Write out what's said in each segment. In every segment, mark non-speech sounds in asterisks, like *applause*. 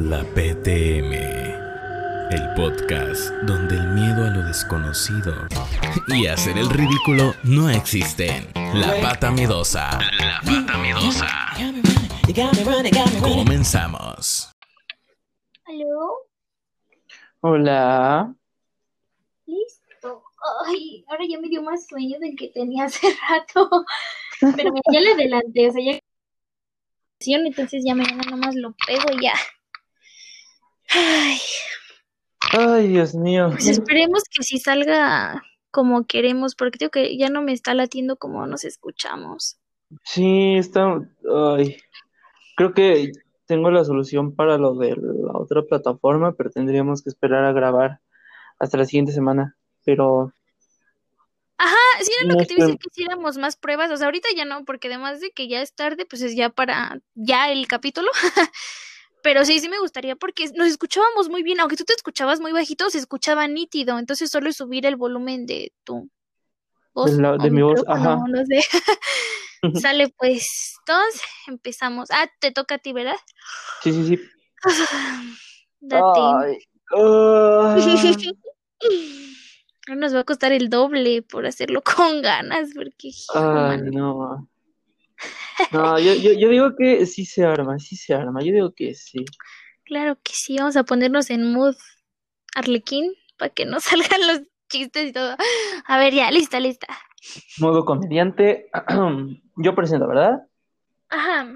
La PTM, el podcast donde el miedo a lo desconocido y hacer el ridículo no existen. La pata miedosa. La pata miedosa. Comenzamos. ¿Aló? Hola. Listo. Ay, ahora ya me dio más sueño del que tenía hace *laughs* rato. Pero ya le adelanté, o sea, ya entonces ya mañana nomás lo pego y ya. Ay, Ay, Dios mío. pues esperemos que sí salga como queremos, porque digo que ya no me está latiendo como nos escuchamos. Sí, está. Ay. Creo que tengo la solución para lo de la otra plataforma, pero tendríamos que esperar a grabar hasta la siguiente semana. Pero Ajá, sí era lo que te iba a sé. decir que hiciéramos más pruebas, o sea, ahorita ya no, porque además de que ya es tarde, pues es ya para ya el capítulo. *laughs* Pero sí, sí me gustaría porque nos escuchábamos muy bien, aunque tú te escuchabas muy bajito, se escuchaba nítido, entonces solo es subir el volumen de tu voz De la- o de mi voz, ajá. no sé. *laughs* Sale pues, entonces empezamos. Ah, te toca a ti, ¿verdad? sí, sí, sí. *sighs* Date. Ay. Ah. *laughs* No nos va a costar el doble por hacerlo con ganas, porque Ay, no. No, yo, yo, yo digo que sí se arma, sí se arma. Yo digo que sí. Claro que sí, vamos a ponernos en mood arlequín para que no *laughs* salgan los chistes y todo. A ver, ya, lista, lista. Modo comediante. *clears throat* Yo presento, ¿verdad? Ajá.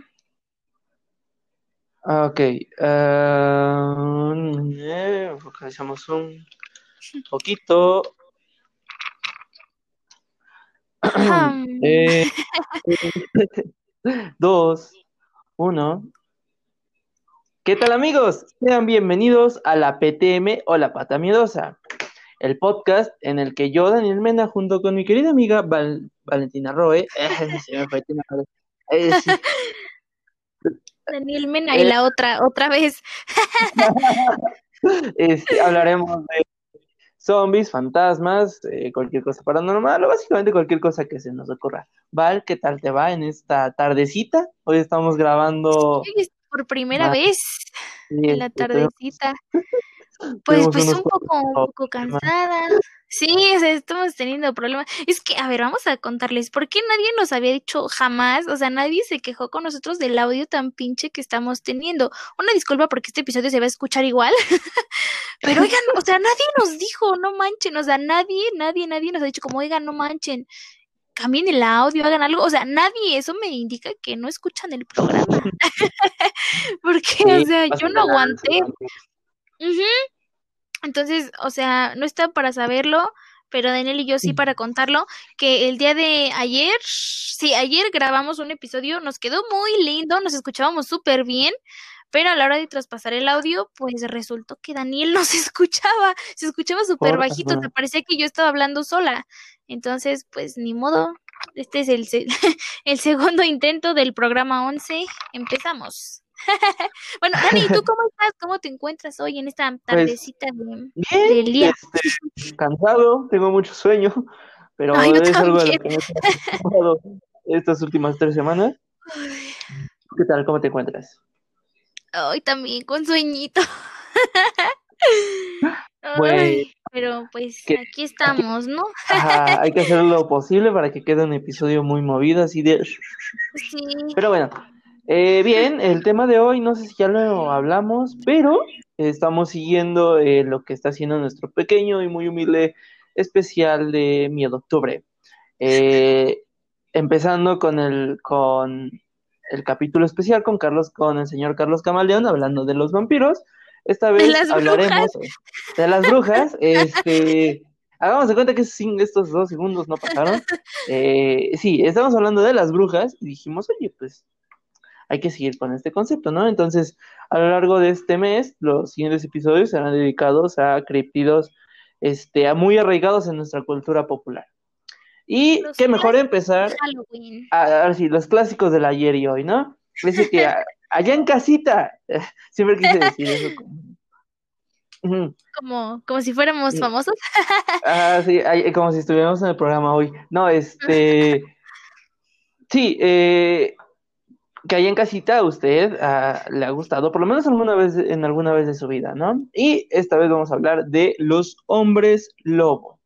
Ah, Ok. focalizamos un poquito. Eh, *laughs* dos, uno. ¿Qué tal amigos? Sean bienvenidos a la PTM o la Pata Miedosa, el podcast en el que yo, Daniel Mena, junto con mi querida amiga Val- Valentina Roe, *laughs* se me fue. Eh, sí, *laughs* Daniel Mena y Eh. la otra, otra vez. este, hablaremos de zombies, fantasmas, eh, cualquier cosa paranormal, o básicamente cualquier cosa que se nos ocurra. Val, ¿qué tal te va en esta tardecita? Hoy estamos grabando es por primera Ah, vez en la tardecita. *laughs* Pues, pues un poco, un poco problemas. cansada. Sí, o sea, estamos teniendo problemas. Es que, a ver, vamos a contarles, ¿por qué nadie nos había dicho jamás? O sea, nadie se quejó con nosotros del audio tan pinche que estamos teniendo. Una disculpa porque este episodio se va a escuchar igual. *laughs* Pero oigan, o sea, nadie nos dijo, no manchen, o sea, nadie, nadie, nadie nos ha dicho como, oigan, no manchen, cambien el audio, hagan algo. O sea, nadie, eso me indica que no escuchan el programa. *laughs* Porque, o sea, yo no aguanté. Ujú. Entonces, o sea, no está para saberlo, pero Daniel y yo sí para contarlo, que el día de ayer, sí, ayer grabamos un episodio, nos quedó muy lindo, nos escuchábamos súper bien, pero a la hora de traspasar el audio, pues resultó que Daniel *laughs* no se escuchaba, se escuchaba súper bajito, te parecía que yo estaba hablando sola. Entonces, pues ni modo, este es el, *laughs* el segundo intento del programa 11, empezamos. *laughs* Bueno, Dani, ¿y tú *laughs* cómo estás? ¿Cómo te encuentras hoy en esta tardecita de... Del día? este, cansado, tengo mucho sueño, pero Ay, es algo también. que me estas últimas tres semanas. ¿Qué tal? ¿Cómo te encuentras? Ay, también con sueñito. *laughs* Pues, Ay, pero pues que- aquí estamos, ¿no? Ajá, hay que hacer lo posible para que quede un episodio muy movido, así de... Sí. Pero bueno, eh, bien, *laughs* el tema de hoy, no sé si ya lo hablamos, pero estamos siguiendo eh, lo que está haciendo nuestro pequeño y muy humilde especial de Miedo Octubre. Eh, empezando con el, con el capítulo especial con Carlos, con el señor Carlos Camaleón, hablando de los vampiros. Esta vez hablaremos de las brujas. *laughs* Este, hagamos de cuenta que sin estos dos segundos no pasaron. *laughs* Eh, sí, estamos hablando de las brujas y dijimos, oye, pues hay que seguir con este concepto, ¿no? Entonces, a lo largo de este mes, los siguientes episodios serán dedicados a criptidos este, a muy arraigados en nuestra cultura popular. Y Los qué mejor empezar Halloween. a, a ver si los clásicos del ayer y hoy, ¿no? Dice que a- *laughs* allá en casita, *laughs* siempre quise decir eso. *laughs* como-. Como, como si fuéramos Sí. famosos. Ah, sí, como si estuviéramos en el programa hoy. No, este. Sí, eh, que ahí en casita a usted ah, le ha gustado, por lo menos alguna vez en alguna vez de su vida, ¿no? Y esta vez vamos a hablar de los hombres lobo.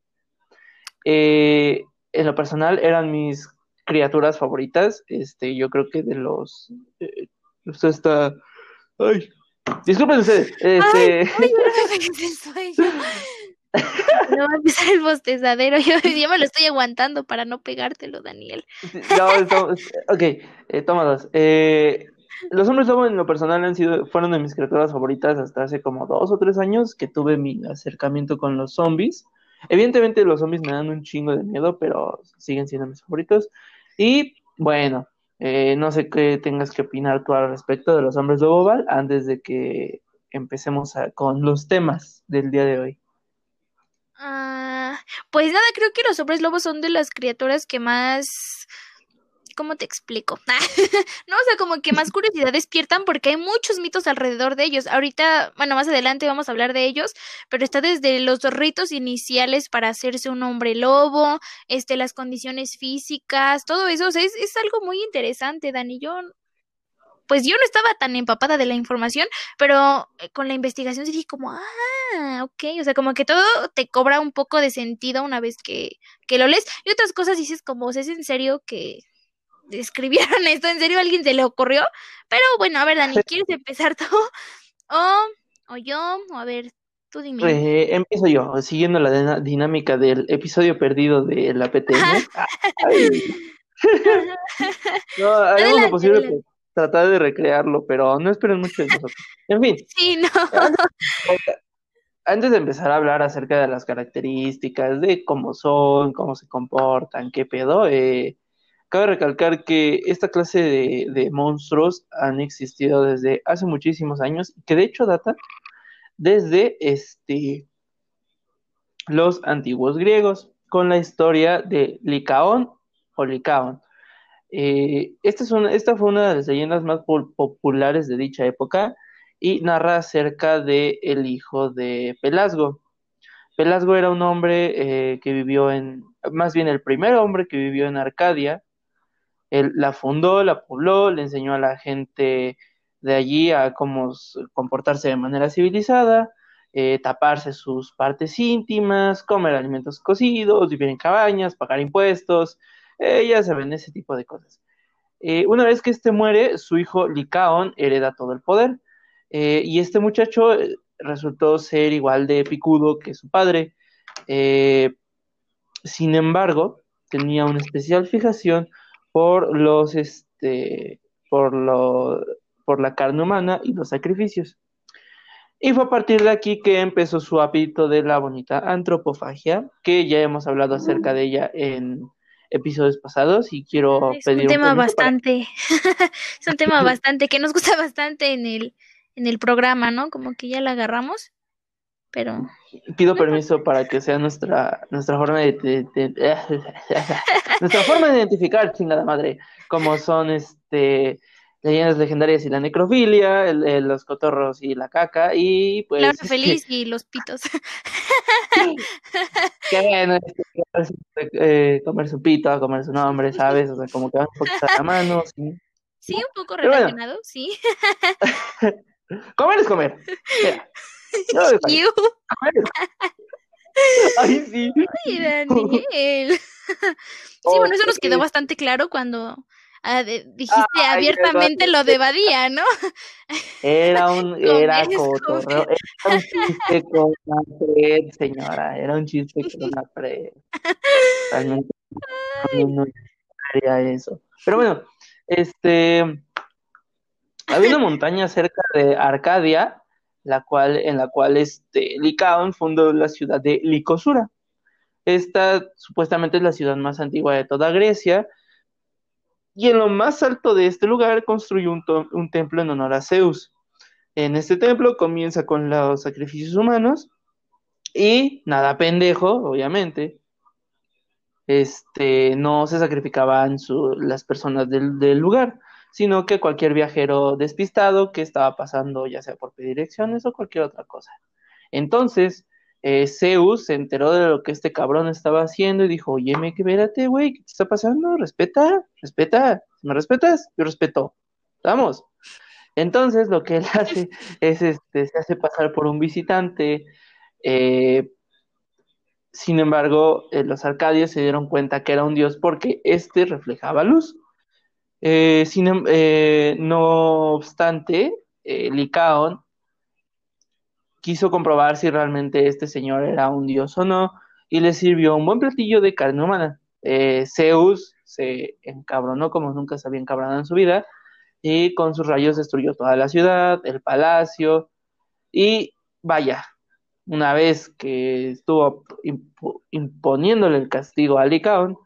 Eh, en lo personal eran mis criaturas favoritas. Este, yo creo que de los. Eh, usted está. Ay. Disculpen ustedes. Este... Ay, No va a empezar el bostezadero. *laughs* Yo ya me lo estoy aguantando para no pegártelo, Daniel. *laughs* No, ok, eh, toma dos. Eh, los hombres lobo en lo personal han sido, fueron de mis criaturas favoritas hasta hace como dos o tres años que tuve mi acercamiento con los zombies. Evidentemente los zombies me dan un chingo de miedo, pero siguen siendo mis favoritos. Y bueno, eh, no sé qué tengas que opinar tú al respecto de los hombres lobo, Val, antes de que empecemos con los temas del día de hoy. Ah, pues nada, creo que los hombres lobos son de las criaturas que más ¿cómo te explico? *laughs* no, o sea, como que más curiosidad despiertan porque hay muchos mitos alrededor de ellos. Ahorita, bueno, más adelante vamos a hablar de ellos, pero está desde los ritos iniciales para hacerse un hombre lobo, este, las condiciones físicas, todo eso, o sea, es, es algo muy interesante, Dani. Yo pues yo no estaba tan empapada de la información, pero eh, con la investigación dije como, ah, ok, o sea, como que todo te cobra un poco de sentido una vez que, que lo lees. Y otras cosas dices como, ¿es en serio que escribieron *laughs* esto? ¿En serio a alguien se le ocurrió? Pero bueno, a ver, Dani, *laughs* ¿quieres empezar tú? O, o yo, o a ver, tú dime. Eh, empiezo yo, siguiendo la dinámica del episodio perdido de la PTM. *laughs* no, hagamos lo posible tratar de recrearlo, pero no esperen mucho de nosotros. En fin. *laughs* Sí, no. Antes, de empezar a hablar acerca de las características, de cómo son, cómo se comportan, qué pedo, eh, cabe recalcar que esta clase de, de, monstruos han existido desde hace muchísimos años, que de hecho data desde este, los antiguos griegos, con la historia de Licaón o Licaón eh, esta, es una, esta fue una de las leyendas más populares de dicha época y narra acerca de el hijo de Pelasgo. Pelasgo era un hombre eh, que vivió en, más bien el primer hombre que vivió en Arcadia. Él la fundó, la pobló, le enseñó a la gente de allí a cómo comportarse de manera civilizada, eh, taparse sus partes íntimas, comer alimentos cocidos, vivir en cabañas, pagar impuestos, eh, ya saben, ese tipo de cosas. Eh, una vez que este muere, su hijo Licaón hereda todo el poder. Eh, y este muchacho resultó ser igual de picudo que su padre. sin embargo, tenía una especial fijación por los, este, por lo, por la carne humana y los sacrificios. Y fue a partir de aquí que empezó su hábito de la bonita antropofagia, que ya hemos hablado acerca de ella en episodios pasados y quiero es pedir un tema bastante. *laughs* Es un *laughs* tema bastante que nos gusta bastante en el en el programa no como que ya la agarramos pero pido permiso para que sea nuestra nuestra forma de, *laughs* nuestra forma de identificar chingada madre como son este leyendas legendarias y la necrofilia, los cotorros y la caca, y pues... Claro, *laughs* feliz y los pitos. *laughs* Qué bueno, eh, comer su pito, comer su nombre, ¿sabes? O sea, como que van un poquito a la mano, ¿sí? Sí, un poco relacionado, sí. *laughs* comer es comer. Ay, sí. Ay, Daniel. Sí, bueno, eso nos quedó bastante claro cuando Ah, dijiste abiertamente lo de Badía, ¿no? Era un, *laughs* era cotorreo, era un chiste con la pred, señora, era un chiste con *laughs* la pred. Realmente no, haría eso. Pero bueno, este, había una montaña cerca de Arcadia, la cual, en la cual este, Licaón fundó la ciudad de Licosura. Esta supuestamente es la ciudad más antigua de toda Grecia, y en lo más alto de este lugar construyó un, templo en honor a Zeus. En este templo comienza con los sacrificios humanos y nada pendejo, obviamente. Este, no se sacrificaban las personas del, lugar, sino que cualquier viajero despistado que estaba pasando, ya sea por direcciones o cualquier otra cosa. Entonces, eh, Zeus se enteró de lo que este cabrón estaba haciendo y dijo, oye, me espérate, güey, ¿qué te está pasando? Respeta, respeta, ¿me respetas? Yo respeto. Vamos. Entonces lo que él *laughs* hace es, este, se hace pasar por un visitante. eh, sin embargo, eh, los arcadios se dieron cuenta que era un dios porque éste reflejaba luz. Eh, sin em- no obstante, Licaón quiso comprobar si realmente este señor era un dios o no y le sirvió un buen platillo de carne humana. Eh, Zeus se encabronó como nunca se había encabronado en su vida y con sus rayos destruyó toda la ciudad, el palacio y vaya, una vez que estuvo impo- imponiéndole el castigo a Licaón,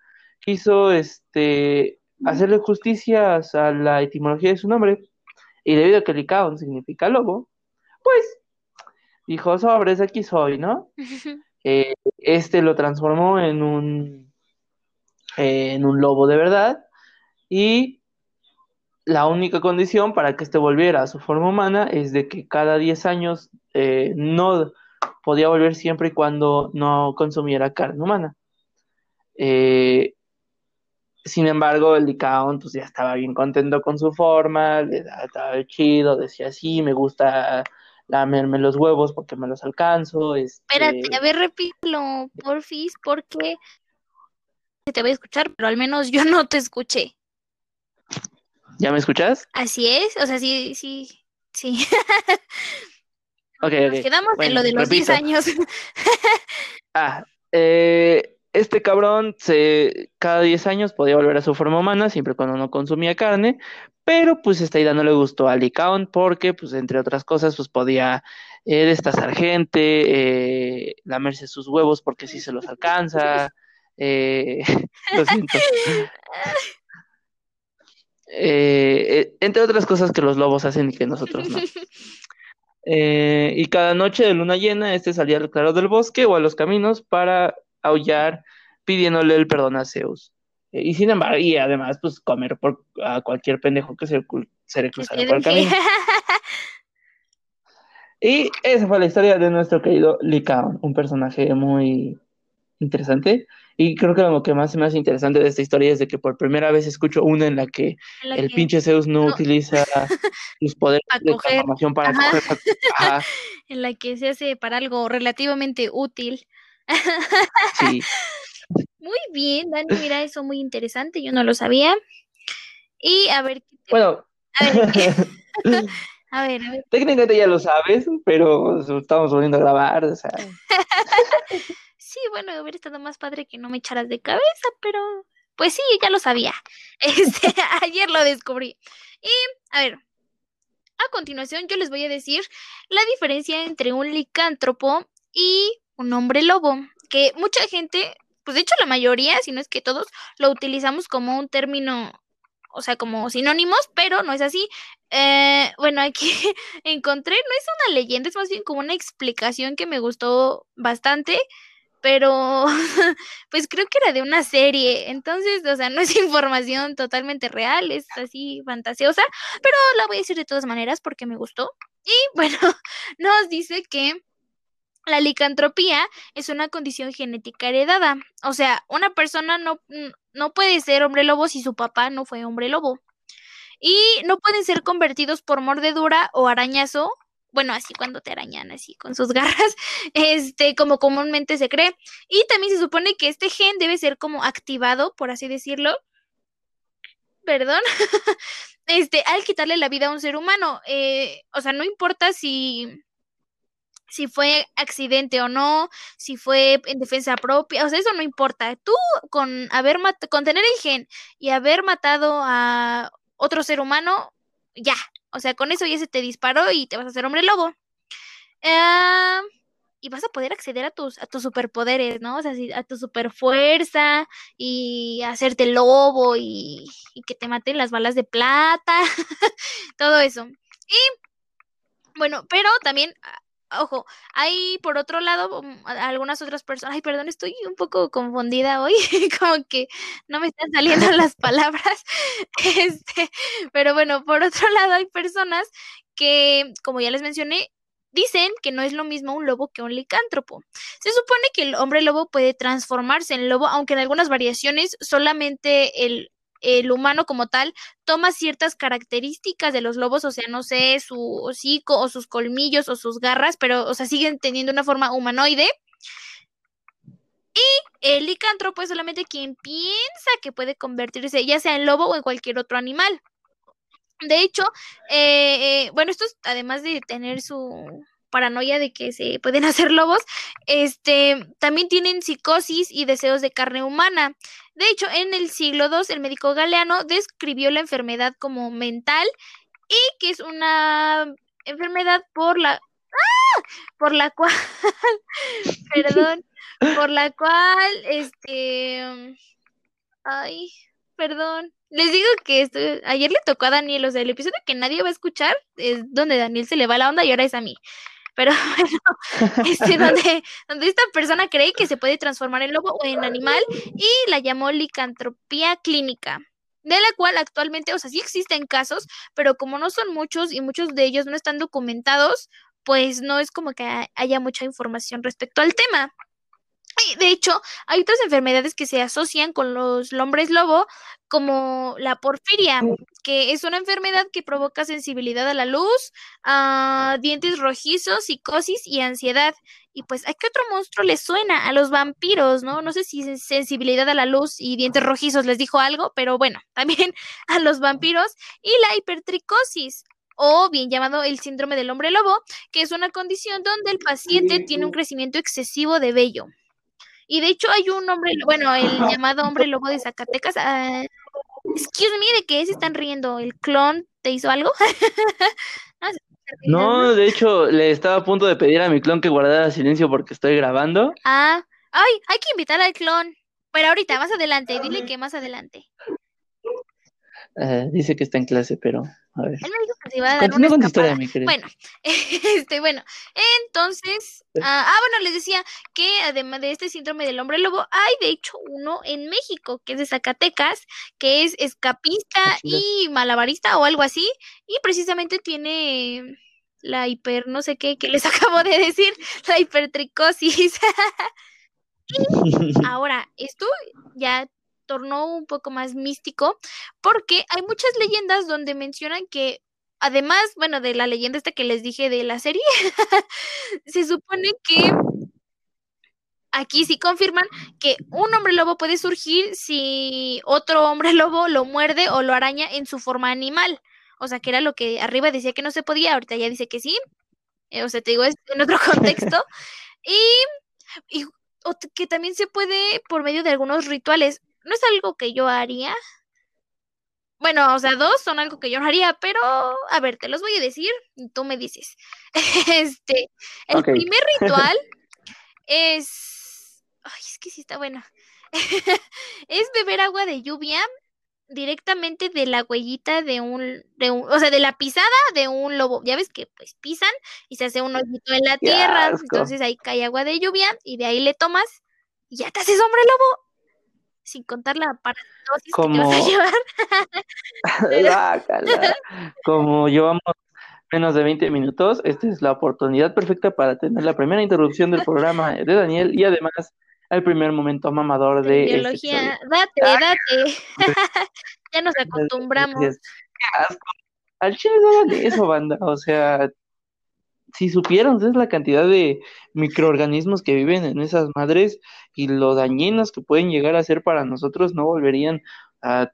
quiso este, hacerle justicia a la etimología de su nombre y debido a que Licaón significa lobo, pues dijo, sobres, aquí soy, ¿no? *laughs* Eh, este lo transformó en un, eh, en un lobo de verdad y la única condición para que este volviera a su forma humana es de que cada 10 años eh, no podía volver siempre y cuando no consumiera carne humana. Eh, sin embargo, el Licaón pues ya estaba bien contento con su forma, le estaba chido, decía sí, me gusta lamerme los huevos porque me los alcanzo, este, Espérate, a ver, repítelo, porfis, porque se te voy a escuchar, pero al menos yo no te escuché. ¿ya me escuchas? Así es, o sea, sí, sí, sí. Ok, Nos quedamos en Bueno, lo de los 10 repito. años. *laughs* Ah, eh, este cabrón se, cada 10 años podía volver a su forma humana, siempre cuando no consumía carne, pero pues esta idea no le gustó a Licaón porque, pues entre otras cosas, pues podía eh, destazar gente, eh, lamerse sus huevos porque sí se los alcanza, eh, *laughs* lo siento. Eh, eh, entre otras cosas que los lobos hacen y que nosotros no. *laughs* Eh, y cada noche de luna llena, este salía al claro del bosque o a los caminos para aullar, pidiéndole el perdón a Zeus. Eh, y sin embargo, y además, pues comer por a cualquier pendejo que se, se le cruzara por el camino. Y esa fue la historia de nuestro querido Licaón, un personaje muy interesante. Y creo que lo que más me hace interesante de esta historia es de que por primera vez escucho una en la que En la el que- pinche Zeus no, no. utiliza *laughs* sus poderes de coger. transformación para Ajá. coger. Ajá, *laughs* en la que se hace para algo relativamente útil. Sí. *laughs* Muy bien, Dani, mira, eso muy interesante, yo no lo sabía. Y a ver, ¿qué te- Bueno, a ver, ¿qué- *laughs* a ver, a ver. técnicamente ya lo sabes, pero estamos volviendo a grabar, o sea, *laughs* Sí, bueno, hubiera estado más padre que no me echaras de cabeza, pero pues sí, ya lo sabía. Este, ayer lo descubrí. Y, a ver, a continuación yo les voy a decir la diferencia entre un licántropo y un hombre lobo, que mucha gente, pues de hecho la mayoría, si no es que todos, lo utilizamos como un término, o sea, como sinónimos, pero no es así. Eh, bueno, aquí *laughs* encontré, no es una leyenda, es más bien como una explicación que me gustó bastante pero *laughs* pues creo que era de una serie, entonces, o sea, no es *laughs* información totalmente real, es así fantasiosa, pero la voy a decir de todas maneras porque me gustó. Y bueno, nos dice que la licantropía es una condición genética heredada, o sea, una persona no, no puede ser hombre lobo si su papá no fue hombre lobo. Y no pueden ser convertidos por mordedura o arañazo bueno, así cuando te arañan así con sus *laughs* garras, este, como comúnmente se cree. Y también se supone que este gen debe ser como activado, por así decirlo. Perdón. *laughs* este, al quitarle la vida a un ser humano. Eh, o sea, no importa si si fue accidente o no, si fue en defensa propia, o sea, eso no importa. Tú con haber con tener el gen y haber matado a otro ser humano, ya, o sea, con eso ya se te disparó y te vas a hacer hombre lobo. Uh, y vas a poder acceder a tus, a tus superpoderes, ¿no? O sea, a tu superfuerza y hacerte lobo y, y, que te maten las balas de plata, *laughs* todo eso. Y bueno, pero también, ojo, hay por otro lado algunas otras personas, ay, perdón, estoy un poco confundida hoy, *laughs* como que no me están saliendo las *laughs* palabras, *laughs* este, pero bueno, por otro lado hay personas que, como ya les mencioné, dicen que no es lo mismo un lobo que un licántropo. Se supone que el hombre lobo puede transformarse en lobo, aunque en algunas variaciones solamente el el humano como tal toma ciertas características de los lobos, o sea, no sé, su hocico o sus colmillos o sus garras, pero, o sea, siguen teniendo una forma humanoide. Y el licántropo es solamente quien piensa que puede convertirse ya sea en lobo o en cualquier otro animal. De hecho, eh, eh, bueno, esto además de tener su paranoia de que se pueden *laughs* hacer lobos, este, también tienen psicosis y deseos de carne humana. De hecho, en el siglo II, el médico galeano describió la enfermedad como mental y que es una enfermedad por la ¡Ah! por la cual *laughs* perdón, por la cual este ay, perdón. Les digo que esto, ayer le tocó a Daniel, o sea, el episodio que nadie va a escuchar es donde Daniel se le va la onda y ahora es a mí. Pero *laughs* bueno, este, *laughs* donde, donde esta persona cree que se puede transformar en lobo o en animal y la llamó licantropía clínica de la cual actualmente, o sea, sí existen casos, pero como no son muchos y muchos de ellos no están documentados, pues no es como que haya mucha información respecto al tema. De hecho, hay otras enfermedades que se asocian con los hombres lobo, como la porfiria, que es una enfermedad que provoca sensibilidad a la luz, a dientes rojizos, psicosis y ansiedad. Y pues, ¿a qué otro monstruo les suena? A los vampiros, ¿no? No sé si sensibilidad a la luz y dientes rojizos les dijo algo, pero bueno, *laughs* también a los vampiros y la hipertricosis o bien llamado el síndrome del hombre lobo, que es una condición donde el paciente tiene un crecimiento excesivo de vello. Y de hecho hay un hombre, bueno, el llamado hombre lobo de Zacatecas. Uh, excuse me, ¿de qué se están riendo? ¿El clon te hizo algo? *laughs* no, de hecho, le estaba a punto de pedir a mi clon que guardara silencio porque estoy grabando. Ah, ay, hay que invitar al clon. Pero ahorita, más adelante, dile que más adelante. Uh, dice que está en clase, pero a ver. Él me dijo que se iba a dar una con tu historia, mi querido. Bueno, *laughs* este, bueno, entonces, ah, ah, bueno, les decía que además de este síndrome del hombre lobo, hay de hecho uno en México, que es de Zacatecas, que es escapista ah, y malabarista o algo así, y precisamente tiene la hiper, no sé qué, que les *laughs* acabo de decir, la hipertricosis. *laughs* ahora, esto ya tornó un poco más místico porque hay muchas leyendas donde mencionan que además, bueno, de la leyenda esta que les dije de la serie, *laughs* se supone que aquí sí confirman que un hombre lobo puede surgir si otro hombre *laughs* lobo lo muerde o lo araña en su forma animal. O sea, que era lo que arriba decía que no se podía, ahorita ya dice que sí. Eh, o sea, te digo, es en otro *laughs* contexto. y, y que también se puede por medio de algunos rituales no es algo que yo haría. Bueno, o sea, dos son algo que yo no haría, pero a ver, te los voy a decir y tú me dices. *laughs* Este, el primer *laughs* ritual es. Ay, es que sí está bueno. *laughs* es beber agua de lluvia directamente de la huellita de un, de un, o sea, de la pisada de un lobo. Ya ves que pues pisan y se hace un hoyito en la tierra, entonces ahí cae agua de lluvia y de ahí le tomas y ya te haces hombre lobo sin contar la parasitosis como... que vas a llevar. *laughs* como llevamos menos de 20 minutos, esta es la oportunidad perfecta para tener la primera introducción del programa de Daniel y además el primer momento mamador de... Este biología, date, date. *laughs* *laughs* ya nos acostumbramos. Al chile no eso, banda. O sea, si supieran es la cantidad de microorganismos que viven en esas madres y lo dañinos que pueden llegar a ser para nosotros, no volverían a,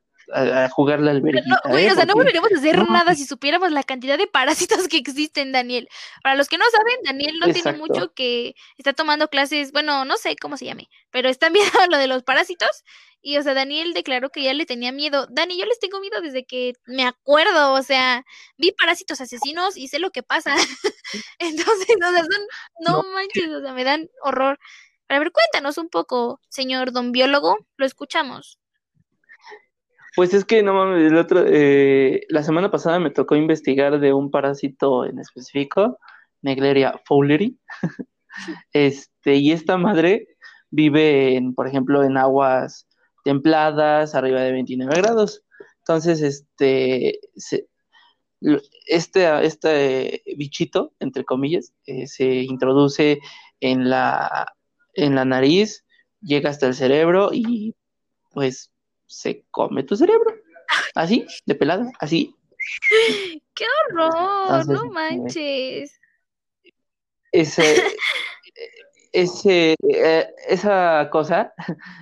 jugar la alberguita. No, ¿eh? o sea, no volveríamos a hacer nada si supiéramos la cantidad de parásitos que existen, Daniel. Para los que no saben, Daniel no tiene mucho que está tomando clases, bueno, no sé cómo se llame, pero están *laughs* viendo lo de los parásitos y, o sea, Daniel declaró que ya le tenía miedo. Dani, yo les tengo miedo desde que me acuerdo, o sea, vi parásitos asesinos y sé lo que pasa. *laughs* Entonces, o sea, son, no, manches, o sea, me dan horror. A ver, cuéntanos un poco, señor don biólogo, lo escuchamos. Pues es que no mames, el otro, eh, la semana pasada me tocó investigar de un parásito en específico, Negleria fowleri. *laughs* este, y esta madre vive en, por ejemplo, en aguas templadas, arriba de 29 grados. Entonces, este, este, este bichito, entre comillas, eh, se introduce en la, en la nariz, llega hasta el cerebro y pues se come tu cerebro. Así, de pelada, así. *laughs* ¡Qué horror! Entonces, no manches. Ese, *laughs* ese, eh, esa cosa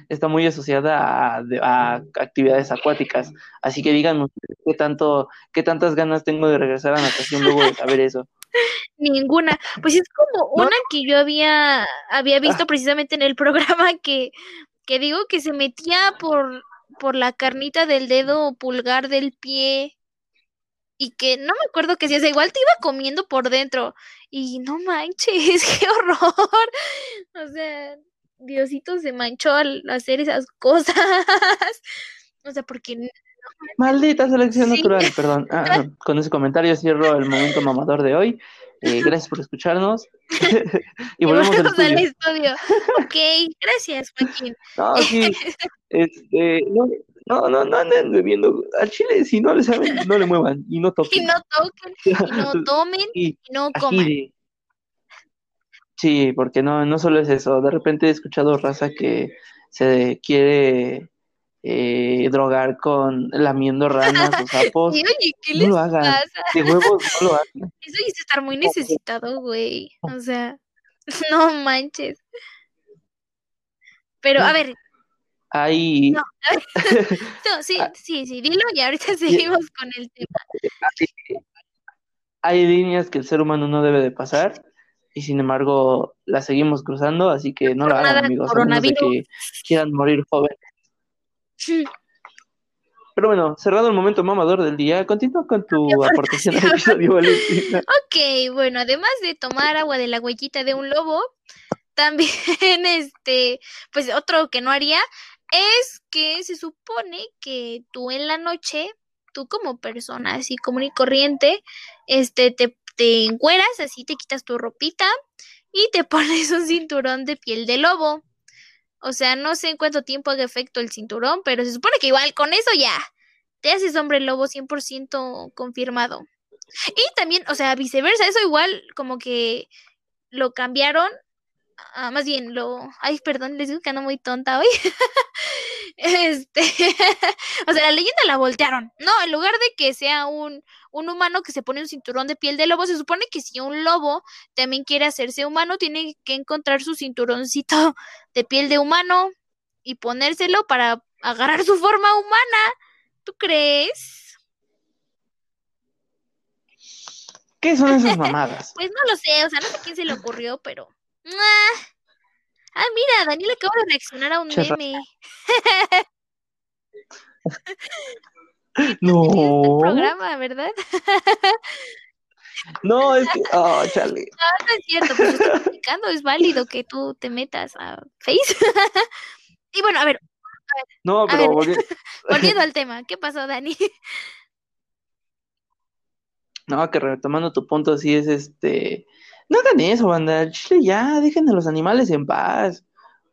está muy asociada a, de- a actividades acuáticas. Así que díganme ustedes qué tanto, qué tantas ganas tengo de regresar a natación luego de saber eso. *laughs* Ninguna. Pues es como No. una que yo había, había visto precisamente en el programa que, que digo que se metía por, por la carnita del dedo pulgar del pie y que no me acuerdo que si es igual te iba comiendo por dentro y no manches, *laughs* qué horror. O sea, Diosito se manchó al hacer esas cosas. *laughs* O sea, porque Maldita selección Sí. natural, perdón. *laughs* Ah, con ese comentario cierro el momento mamador de hoy. Eh, *laughs* gracias por escucharnos. *laughs* y y volvemos al estudio. Ok, gracias, Joaquín. No, sí, este, no, no, no, no anden bebiendo. Al chile, si no le saben, no le muevan y no Y toquen. no toquen, y no tomen, Y y no coman. de- Sí, porque no, no solo es eso. De repente he escuchado raza que se quiere eh, drogar con lamiendo ranas o sapos. Y oye, ¿qué No les lo hagan. pasa? De huevos, no lo hagan. Eso es estar muy necesitado, güey. O sea, *laughs* no manches. Pero, a ver, Hay, No. *laughs* no, sí, *laughs* Ah. sí, sí, dilo y ahorita seguimos con el tema. hay líneas que el ser humano no debe de pasar y sin embargo las seguimos cruzando, así que no lo hagan amigos, a menos de que quieran morir jóvenes. Pero bueno, cerrado el momento mamador del día, continúa con tu aportación al episodio, Valentina. *laughs* Ok, bueno, además de tomar agua de la huellita de un lobo, también, *laughs* este, pues otro que no haría es que se supone que tú en la noche, tú como persona así común y corriente, este, te, te encueras, así te quitas tu ropita y te *laughs* pones un cinturón de piel de lobo. O sea, no sé en cuánto tiempo haga efecto el cinturón, pero se supone que igual con eso ya te haces hombre lobo 100% confirmado. Y también, o sea, viceversa, eso igual como que lo cambiaron, ah, más bien lo, ay, perdón, les digo que ando muy tonta hoy. *laughs* este, *laughs* o sea, la leyenda la voltearon. No, en lugar de que sea un, un humano que se pone un cinturón de piel de lobo, se supone que si un lobo también quiere hacerse humano, tiene que encontrar su cinturoncito *laughs* de piel de humano y ponérselo para agarrar su forma humana. ¿Tú crees? ¿Qué son esas mamadas? Pues no lo sé, o sea, no sé quién se le ocurrió, pero. ¡Mua! Ah, mira, Daniel acaba de reaccionar a un meme. *laughs* No, programa, ¿verdad? no, es que, oh, chale. *laughs* No es cierto, pues estoy explicando, es válido que tú te metas a Face. *laughs* y bueno, a ver, No, pero ver. volviendo al tema, ¿qué pasó, Dani? No, que retomando tu punto, sí es este. No hagan eso, banda. Chile ya, dejen a los animales en paz.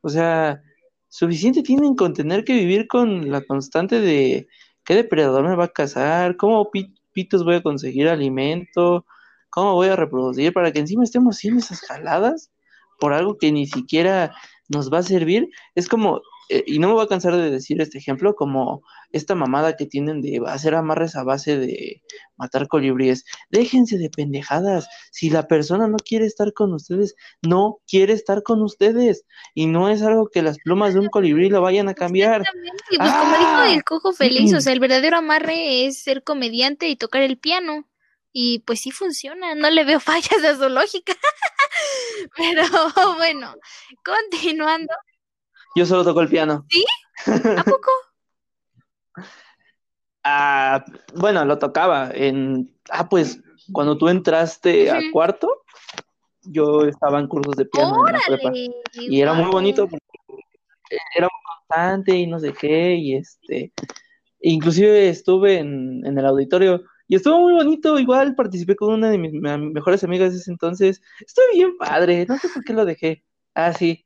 O sea, suficiente tienen con tener que vivir con la constante de qué depredador me va a cazar, cómo pi- pitos voy a conseguir alimento, cómo voy a reproducir, para que encima estemos haciendo esas jaladas por algo que ni siquiera nos va a servir. Es como, eh, y no me voy a cansar de decir este ejemplo, como esta mamada que tienen de hacer amarres a base de matar colibríes. Déjense de pendejadas. Si la persona no quiere estar con ustedes, no quiere estar con ustedes. Y no es algo que las plumas de un colibrí lo vayan a cambiar. Exactamente, pues como dijo ¡Ah! el cojo feliz, o sea, el verdadero amarre es ser comediante y tocar el piano. Y pues sí funciona, no le veo *laughs* fallas a su lógica. *laughs* Pero bueno, continuando. Yo solo toco el piano. ¿A poco? *laughs* Ah, bueno, lo tocaba en. Ah, pues cuando tú entraste a Ujú. cuarto, yo estaba en cursos de piano en la prepa. Órale, Y era muy bonito porque era muy constante y no sé qué, y este, inclusive estuve en, en el auditorio y estuvo muy bonito, igual participé con una de mis me- mejores amigas de ese entonces, estuvo bien padre, no sé por qué lo dejé, ah sí,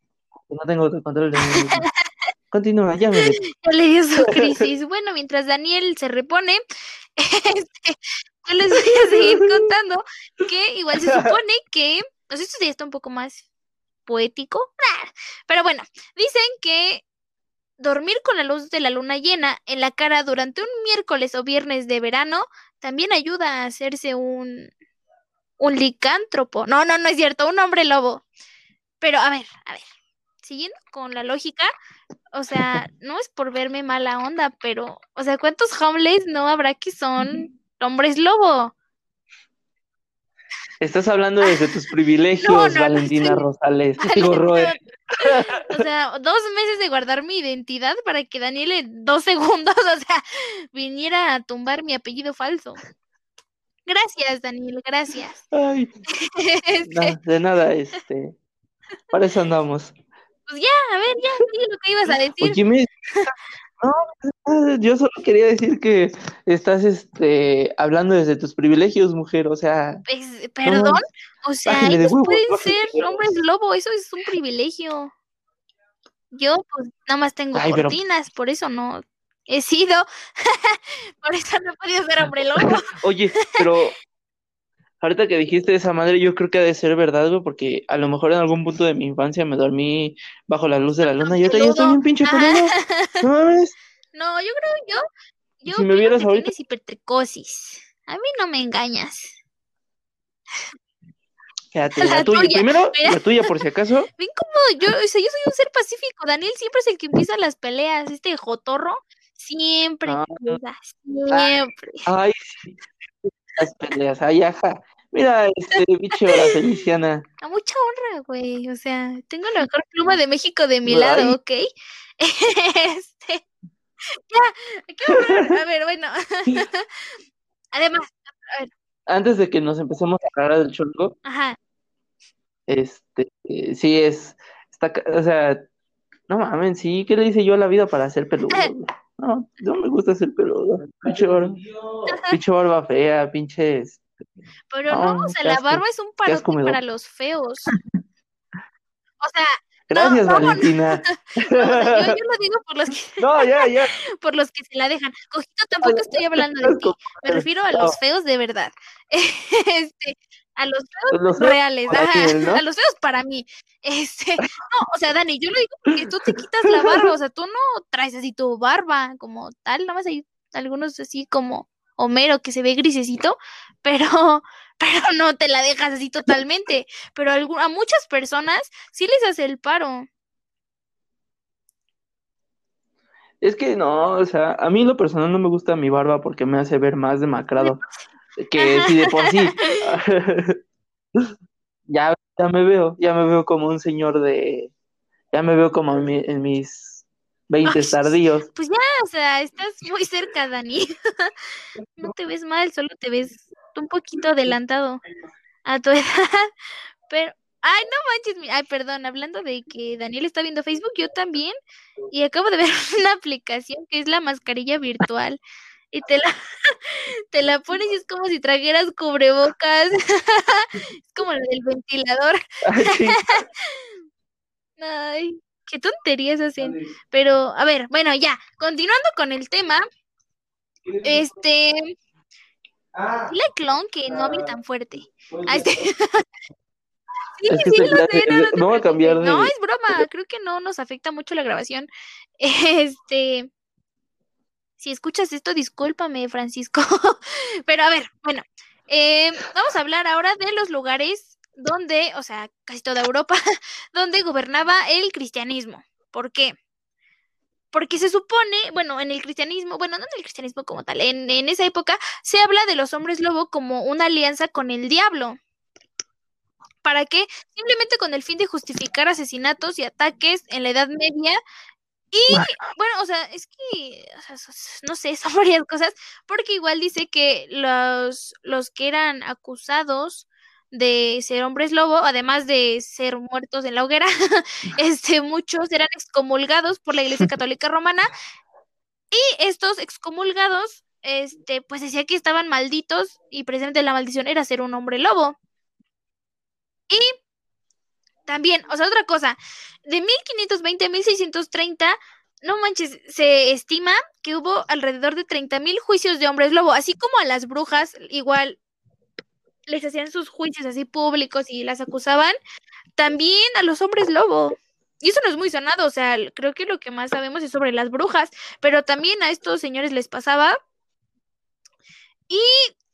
no tengo control de mí mismo. Continúa, ya me. *laughs* Ya le dio su crisis. Bueno, mientras Daniel se repone, *laughs* este, yo les voy a seguir *laughs* contando que igual se supone que, o sea, esto ya está un poco más poético, pero bueno, dicen que dormir con la luz de la luna llena en la cara durante un miércoles o viernes de verano también ayuda a hacerse un un licántropo. No, no, no es cierto, un hombre lobo. Pero a ver, a ver, siguiendo con la lógica, o sea, *laughs* no es por verme mala onda, pero, o sea, ¿cuántos homeless no habrá que son *laughs* hombres lobo? Estás hablando desde tus *laughs* privilegios, Valentina Rosales. o sea, dos meses de guardar mi identidad para que Daniel en dos segundos, o sea, viniera a tumbar mi apellido falso. Gracias, Daniel, gracias. Ay, este de nada, este. Para eso andamos. Pues ya, a ver, ya, dime lo que ibas a decir. Oye, no, yo solo quería decir que estás este hablando desde tus privilegios, mujer, o sea. Pues, perdón, o sea, ellos pueden ser hombres lobo, eso es un privilegio. Yo, pues, nada más tengo cortinas, por eso no he sido. *laughs* por eso no he podido ser hombre lobo. *laughs* Oye, pero ahorita que dijiste esa madre, yo creo que ha de ser verdad, güey, porque a lo mejor en algún punto de mi infancia me dormí bajo la luz de la luna y ahorita ya estoy bien pinche peludo. ¿No *laughs* No, yo creo, yo, yo si me vieras que ahorita... tienes hipertricosis. A mí no me engañas. Quédate, *laughs* la, tuya. Primero, la tuya, por si acaso. *laughs* Ven como yo, o sea, yo soy un ser pacífico. Daniel siempre es el que empieza las peleas. Este jotorro siempre, ah, siempre. Ay, sí las peleas. Ay, ajá. Mira, este bicho la Feliciana. A mucha honra, güey. O sea, tengo la mejor pluma de México de mi lado, ¿ok? *laughs* este. Ya, qué horror. A ver, bueno. *laughs* Además, a ver. Antes de que nos empecemos a hablar del chulco. Ajá. Este, sí es. Está, o sea, no mames, sí, ¿qué le hice yo a la vida para hacer peludo? *laughs* No, no me gusta ser peludo. Pinche barba, pinche barba fea, pinches. Pero no, o sea, la barba es un parote para los feos. *laughs* O sea, Gracias, Valentina. *laughs* yo, lo digo por los que. *laughs* No, ya, ya. por los que se la dejan. Cojito, tampoco estoy hablando de ti. Me refiero a los feos de verdad. este, a los feos, reales, a los feos para mí. Este, no, o sea, Dani, yo lo digo porque tú te quitas la barba, o sea, tú no traes así tu barba como tal, nada más hay algunos así como Homero que se ve grisecito, pero, *laughs* pero no te la dejas así totalmente. Pero a, a muchas personas sí les hace el paro. Es que no, o sea, a mí lo personal no me gusta mi barba porque me hace ver más demacrado *laughs* que si de por sí. *laughs* ya, ya me veo, ya me veo como un señor de. Ya me veo como en, mis 20 tardíos. Pues ya, o sea, estás muy cerca, Dani. *laughs* no te ves mal, solo te ves un poquito adelantado a tu *laughs* edad. Pero, ay, no manches, ay, perdón, hablando de que Daniel está viendo Facebook, yo también, y acabo de ver una aplicación que es la mascarilla virtual y te la, *laughs* te la pones y es como si trajeras cubrebocas. *laughs* es como el del ventilador. *laughs* Ay, qué tonterías hacen. Pero, a ver, bueno, ya, continuando con el tema. Este. Dile clon que no hable tan fuerte. Este, sí, sí, lo sé, no, no, a cambiar no, es broma, creo que no nos afecta mucho la grabación. Este, si escuchas esto, discúlpame, Francisco. *laughs* Pero a ver, bueno, eh, vamos a hablar ahora de los lugares donde, o sea, casi toda Europa, *laughs* donde gobernaba el cristianismo. ¿Por qué? Porque se supone, bueno, en el cristianismo, bueno, no en el cristianismo como tal, en, en esa época se habla de los hombres lobo como una alianza con el diablo. ¿Para qué? Simplemente con el fin de justificar asesinatos y ataques en la Edad Media y bueno, o sea, es que, no sé, *laughs* son varias cosas, porque igual dice que los, los que eran acusados de ser hombres lobo, además de ser muertos en la hoguera, *laughs* este, muchos eran excomulgados por la Iglesia *laughs* Católica Romana, y estos excomulgados, este, pues decía que estaban malditos, y precisamente la maldición era ser un hombre lobo. Y también, o sea, otra cosa, de 1520 a 1630, no manches, se estima que hubo alrededor de 30.000 juicios de hombres lobo, así como a las brujas, igual les hacían sus juicios así públicos y las acusaban, también a los hombres lobo. Y eso no es muy sonado, o sea, creo que lo que más sabemos es sobre las brujas, pero también a estos señores les pasaba. Y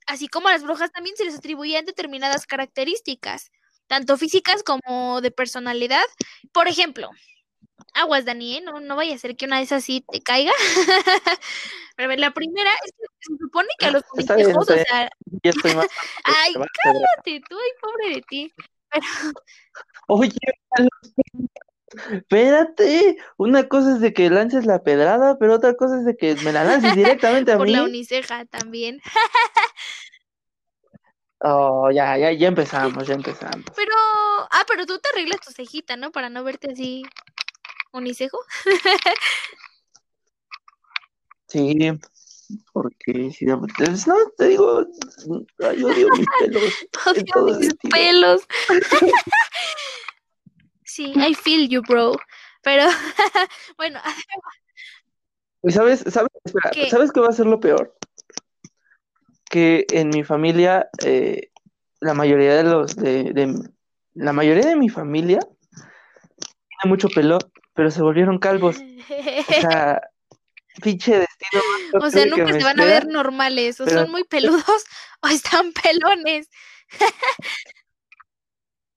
así como a las brujas también se les atribuían determinadas características, tanto físicas como de personalidad. Por ejemplo, aguas, Dani, ¿eh? no, no vaya a ser que una de esas sí te caiga. Pero *laughs* a la primera es que se supone que a los *laughs* o sea, estoy más. *laughs* ay, a cállate, tú, ay, pobre de ti. Pero, Oye, espérate, una cosa es de que lances la pedrada, pero otra cosa es de que me la lances directamente a por mí. la uniceja también. Oh, ya, ya, ya empezamos, ya empezamos. Pero, ah, pero tú te arreglas tu cejita, ¿no? Para no verte así unicejo. Sí, porque si no, pues, no, te digo, ay, odio mis *laughs* pelos Odio mis pelos. *laughs* Sí, I feel you, bro. Pero, *laughs* bueno, ¿Y sabes, sabes, espera, ¿Qué? ¿sabes qué va a ser lo peor? Que en mi familia, eh, la mayoría de los, de, de- la mayoría de mi familia tiene mucho pelo, pero se volvieron calvos. O sea, *laughs* pinche destino o sea, nunca se van a ver normales, o pero- son muy peludos *laughs* o están pelones.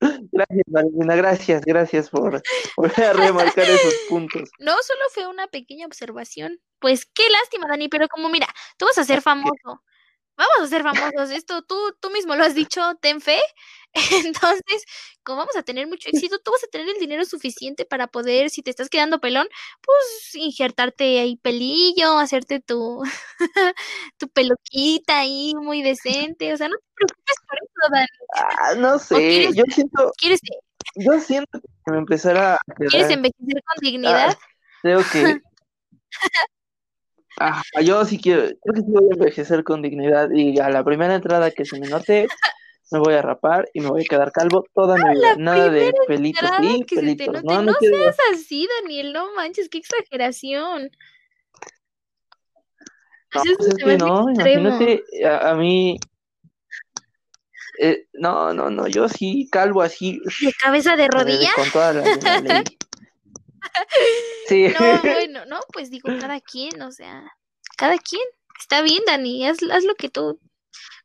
Gracias, Valentina, gracias, gracias por a *laughs* remarcar esos puntos. No, solo fue una pequeña observación. Pues qué lástima, Dani, pero como mira, tú vas a ser famoso. Vamos a ser famosos. Esto tú, tú mismo lo has dicho, ten fe. *laughs* Entonces, como vamos a tener mucho éxito, tú vas a tener el dinero suficiente para poder, si te estás quedando pelón, pues injertarte ahí pelillo, hacerte tu, *laughs* tu peluquita ahí muy decente. O sea, no te preocupes por eso, Dani. Ah, no sé, quieres- yo siento, ¿Quieres, yo siento que me empezará a ¿quieres envejecer con dignidad? creo que, *laughs* ah, yo sí quiero, yo sí voy a envejecer con dignidad y a la primera entrada que se me note, me voy a rapar y me voy a quedar calvo toda mi vida, nada de pelitos sí, que se te pelitos, note. no, No seas así, Daniel, no manches, qué exageración. no, Eso pues es se me que hace no, imagínate, a, a mí, eh, no, no, no, yo sí, calvo así, ¿De cabeza de eh, rodilla? con toda la, la ley. *laughs* *laughs* Sí. No, *laughs* bueno, no, pues digo, cada quien, o sea, cada quien. Está bien, Dani, haz, haz lo que tú,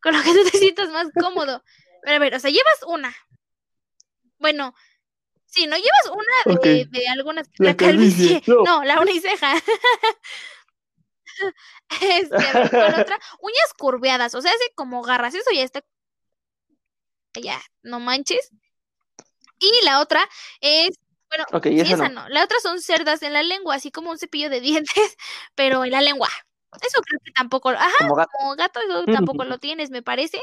con lo que tú te sientas más cómodo. Pero a ver, o sea, llevas una. Bueno, sí, no llevas una de, Ok. de algunas. La La calvicie. no. No, la uniceja. *laughs* Este, a ver, ¿cuál otra? Uñas curveadas, o sea, hace como garras, eso ya está. Ya, no manches. Y la otra es, bueno, Ok, y sí, esa esa no. no. La otra son cerdas en la lengua, así como un cepillo de *laughs* dientes, pero en la lengua. Eso creo que tampoco, ajá, Como gato. como gato, eso *laughs* tampoco lo tienes, me parece.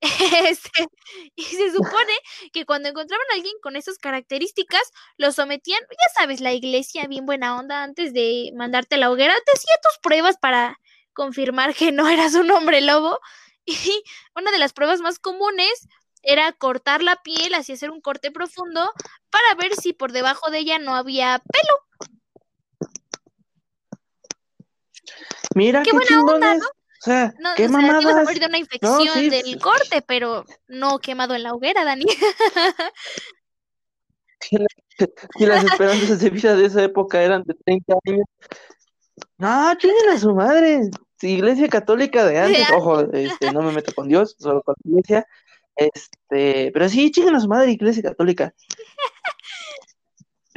*laughs* Este, y se supone que cuando encontraban a alguien con esas características, lo sometían, ya sabes, la iglesia bien buena onda, antes de mandarte a la hoguera, te hacía tus pruebas para confirmar que no eras un hombre lobo. Y una de las pruebas más comunes era cortar la piel, así hacer un corte profundo, para ver si por debajo de ella no había pelo. Mira Qué qué, buena onda, chingones. O sea, No, qué o sea, ibas a morir de una infección sí, del corte, pero no quemado en la hoguera, Dani. *laughs* Si las esperanzas de vida de esa época eran de 30 años. No, chinguen a su madre. Si iglesia católica de antes, *laughs* ojo, este, no me meto con Dios, solo con la iglesia. Este, pero sí, chinguen a su madre, iglesia católica.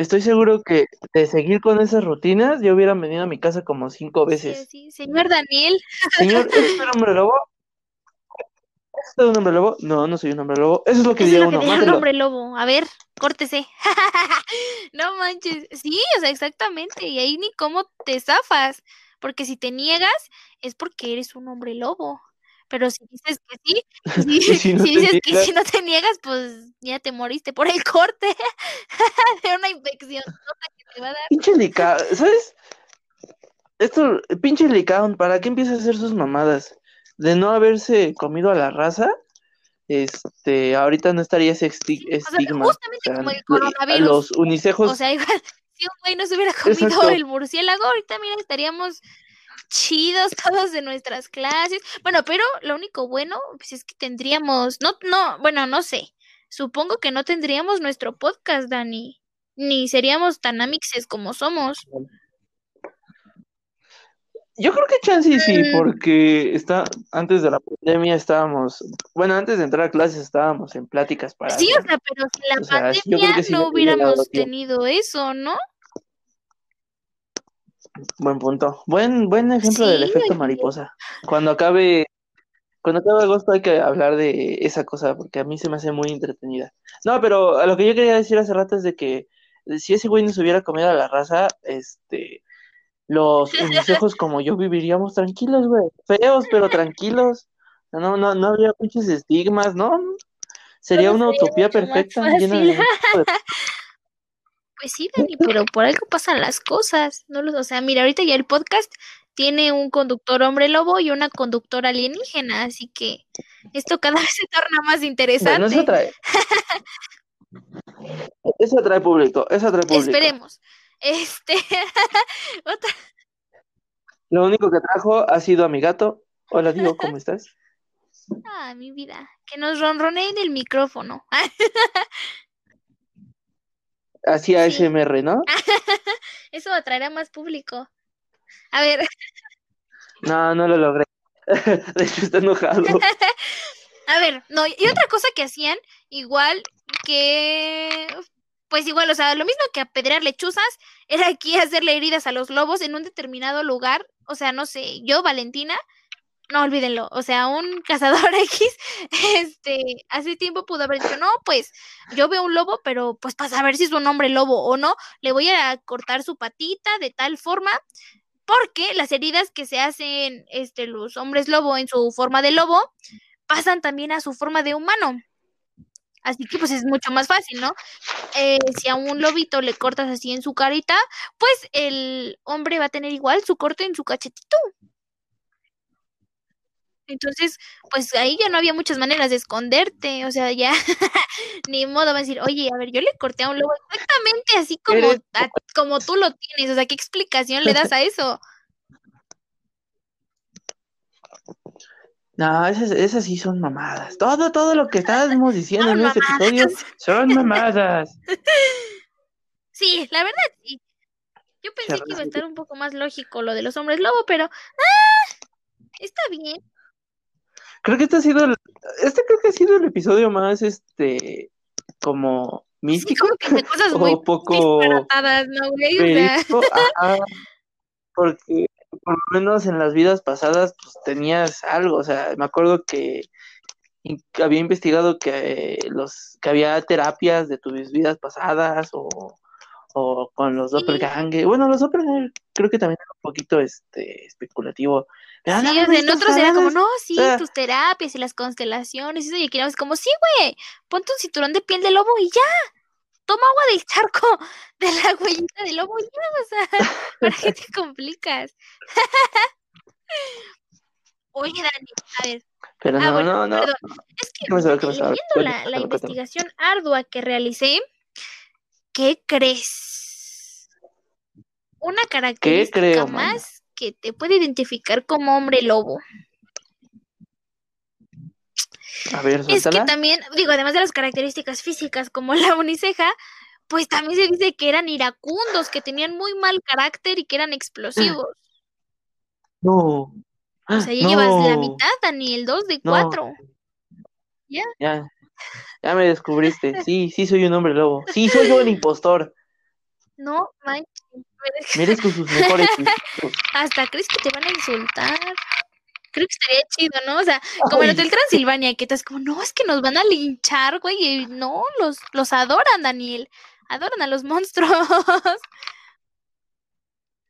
Estoy seguro que de seguir con esas rutinas, yo hubieran venido a mi casa como cinco veces. sí, señor Daniel. Señor, ¿es un *laughs* hombre lobo? ¿Es un hombre lobo? No, no soy un hombre lobo. Eso es lo que diría que uno. diría un hombre lobo. A ver, córtese. *laughs* No manches. Sí, o sea, exactamente. Y ahí ni cómo te zafas. Porque si te niegas, es porque eres un hombre lobo. Pero si dices que sí, *laughs* si, Y si *laughs* no si te dices que si no te niegas, pues ya te moriste por el corte *laughs* de una infección que te va a dar. Pinche Licao, ¿sabes? Esto, pinche Licao, ¿para qué empieza a hacer sus mamadas? De no haberse comido a la raza, este, ahorita no estaría ese esti- O sea, estigma. justamente O sea, como el coronavirus. Los unicejos, O sea, igual, si un güey no se hubiera comido Exacto. el murciélago, ahorita mira, estaríamos chidos todos de nuestras clases. Bueno, pero lo único bueno, pues es que tendríamos, no, no, bueno, no sé. Supongo que no tendríamos nuestro podcast, Dani. ni seríamos tan amixes como somos. Yo creo que chance sí, Mm. porque está, antes de la pandemia estábamos, bueno, antes de entrar a clases estábamos en pláticas para Sí, o sea, pero sin la o sea, yo pandemia sí no hubiera hubiéramos tenido eso, ¿no? Buen punto. Buen, buen ejemplo del efecto mariposa. Cuando acabe, cuando acabe agosto hay que hablar de esa cosa, porque a mí se me hace muy entretenida. No, pero a lo que yo quería decir hace rato es de que si ese güey nos hubiera comido a la raza, este, los unicejos *laughs* como yo viviríamos tranquilos, güey. Feos, pero tranquilos. No, no, no habría muchos estigmas, ¿no? Sería una utopía perfecta, llena de... *laughs* Pues sí, Dani, pero por algo pasan las cosas. No los, o sea, mira, ahorita ya el podcast tiene un conductor hombre lobo y una conductora alienígena, así que esto cada *laughs* vez se torna más Bueno, interesante. eso atrae. *laughs* Eso atrae público, eso atrae público. Esperemos. Este, *laughs* otra, Lo único que trajo ha sido a mi gato. Hola, Diego, ¿cómo estás? ah, mi vida, que nos ronronee en el micrófono. Hacía Sí. ASMR, ¿no? *laughs* Eso atraerá más público. A ver, *laughs* No, no lo logré. *laughs* De hecho, está enojado. A ver, no, y otra cosa que hacían, igual que, pues igual, o sea, lo mismo que apedrear lechuzas, era aquí hacerle heridas a los lobos en un determinado lugar, o sea, no sé, yo, Valentina, no olvídenlo, o sea, un cazador *laughs* X, este, hace tiempo pudo haber dicho, no, pues, yo veo un lobo, pero pues para saber si es un hombre lobo o no, le voy a cortar su patita de tal forma porque las heridas que se hacen este, los hombres lobo en su forma de lobo pasan también a su forma de humano. Así que pues es mucho más fácil, ¿no? Eh, si a un lobito le cortas así en su carita, pues el hombre va a tener igual su corte en su cachetito. Entonces, pues ahí ya no había muchas maneras de esconderte, o sea, ya *laughs* ni modo va a decir, oye, a ver, yo le corté a un lobo exactamente así como, a- como tú lo tienes, o sea, ¿qué explicación le das a eso? No, esas, esas sí son mamadas. Todo, todo lo que estábamos *laughs* diciendo en Son este episodio son mamadas. *laughs* Sí, la verdad sí. Yo pensé que iba a estar un poco más lógico lo de los hombres lobo, pero ¡ah! está bien. Creo que este ha sido el, este creo que ha sido el episodio más este como Sí, místico como que de cosas *laughs* muy o poco disparatadas, ¿no, güey? *laughs* Ajá, porque por lo menos en las vidas pasadas pues tenías algo, o sea, me acuerdo que había investigado que los que había terapias de tus vidas pasadas o, o con los doppelganger. Bueno, los doppelganger creo que también era un poquito este especulativo. Pero sí, no, en otros era como, no, sí, sea- tus terapias y las constelaciones y eso, y aquí es como, sí, güey, ponte un cinturón de piel de lobo y ya. Toma agua del charco *laughs* de la huellita de lobo y ya, o sea, *laughs* ¿para qué te complicas? *laughs* Oye, Dani, a ver, Pero Ah, no, bueno, no, no. perdón. Es que Cuéntame, la, la investigación ardua que realicé, ¿qué crees? Una característica creo, más que te puede identificar como hombre lobo. A ver, Es que también, digo, además de las características físicas como *laughs* la uniceja, pues también se dice que eran iracundos, que tenían muy mal carácter y que eran explosivos. *gasps* No. O sea, ya *gasps* llevas la mitad, Daniel, dos de No. cuatro. Ya, ya *laughs* me descubriste. Sí, sí soy un hombre lobo. Sí, soy yo el impostor. No, manches, Merezco sus mejores *laughs* hasta crees que te van a insultar. Creo que estaría chido, ¿no? O sea, como en Hotel Transilvania, que estás como, no, es que nos van a linchar, güey. No, los, los adoran, Daniel. Adoran a los monstruos. *laughs*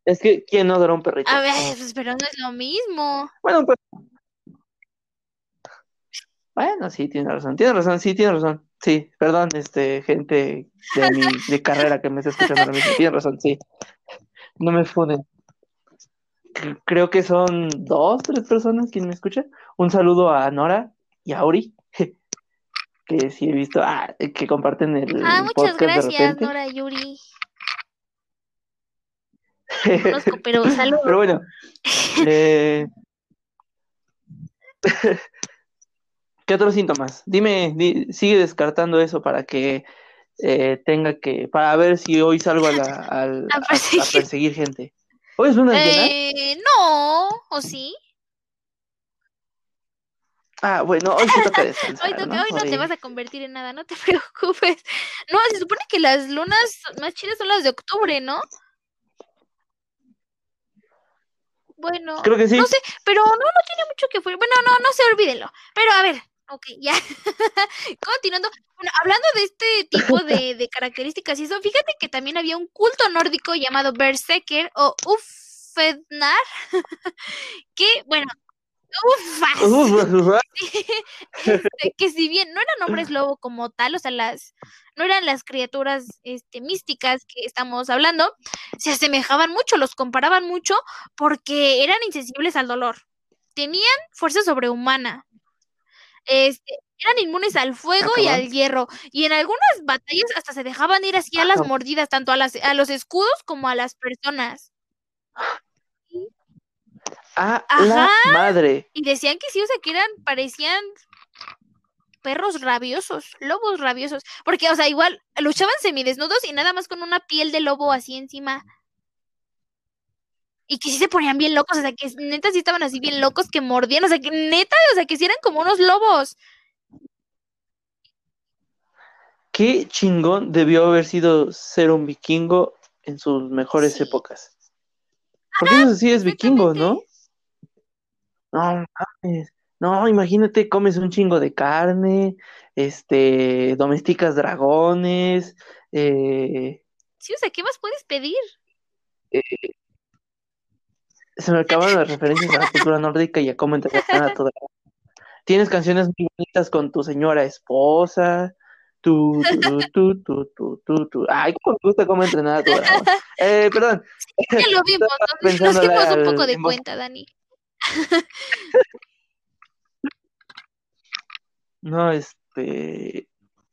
Es que, ¿quién no adora un perrito? A ver, pues, pero no es lo mismo. Bueno, pues. Bueno, sí, tiene razón. Tiene razón, sí, tiene razón. Sí, perdón, este, gente de mi de carrera que me está escuchando ahora mismo. Tiene razón, sí. No me funen. Creo que son dos, tres personas quien me escucha. Un saludo a Nora y a Uri, *laughs* que sí he visto, ah, que comparten el Ah, muchas podcast de gracias, repente. Nora Yuri. No *laughs* conozco, pero saludos. Pero bueno, eh, *laughs* ¿qué otros síntomas? Dime, di- sigue descartando eso para que eh, tenga que, para ver si hoy salgo a, la, *laughs* A a- a perseguir. gente. ¿Hoy es luna llena? Eh, no, ¿o sí? Ah, bueno, hoy se toca *laughs* descansar, Hoy, toca- ¿no? hoy no te vas a convertir en nada, no te *laughs* preocupes. No, se supone que las lunas más chidas son las de octubre, ¿no? Bueno, Creo que sí. no sé, pero no, no tiene mucho que fue. Bueno, no, no se olvídenlo. Pero a ver, ok, ya. *laughs* Continuando. Bueno, hablando de este tipo de, de características y eso, fíjate que también había un culto nórdico llamado Berserker o Ufednar, *laughs* que, bueno, ufas. *laughs* Uf, Este, que si bien no eran hombres lobo como tal, o sea, las no eran las criaturas este, místicas que estamos hablando, se asemejaban mucho, los comparaban mucho porque eran insensibles al dolor. Tenían fuerza sobrehumana. Este, eran inmunes al fuego y al hierro. Y en algunas batallas hasta se dejaban ir así a las mordidas, tanto a, las, a los escudos como a las personas. a la Ajá. madre. Y decían que sí, o sea, que eran, parecían perros rabiosos, lobos rabiosos. Porque, o sea, igual luchaban semidesnudos y nada más con una piel de lobo así encima. Y que sí se ponían bien locos, o sea, que neta sí estaban así bien locos, que mordían, o sea, que neta, o sea, que sí eran como unos lobos. Qué chingón debió haber sido ser un vikingo en sus mejores Sí. épocas. Porque eso sí es vikingo, ¿no? No mames. No, imagínate, comes un chingo de carne, este, domesticas dragones, eh, Sí, o sea, ¿qué más puedes pedir? Se me acaban las referencias a la cultura nórdica y a cómo entrenar a toda *laughs* Tienes canciones muy bonitas con tu señora esposa, tu, tu, tu, tu, tu, tu, tu. Ay, cómo me gusta cómo entrenar a tu dragón. *laughs* Eh, perdón. Ya lo vimos, nos, dimos un al- poco de en cuenta, Dani. No, este.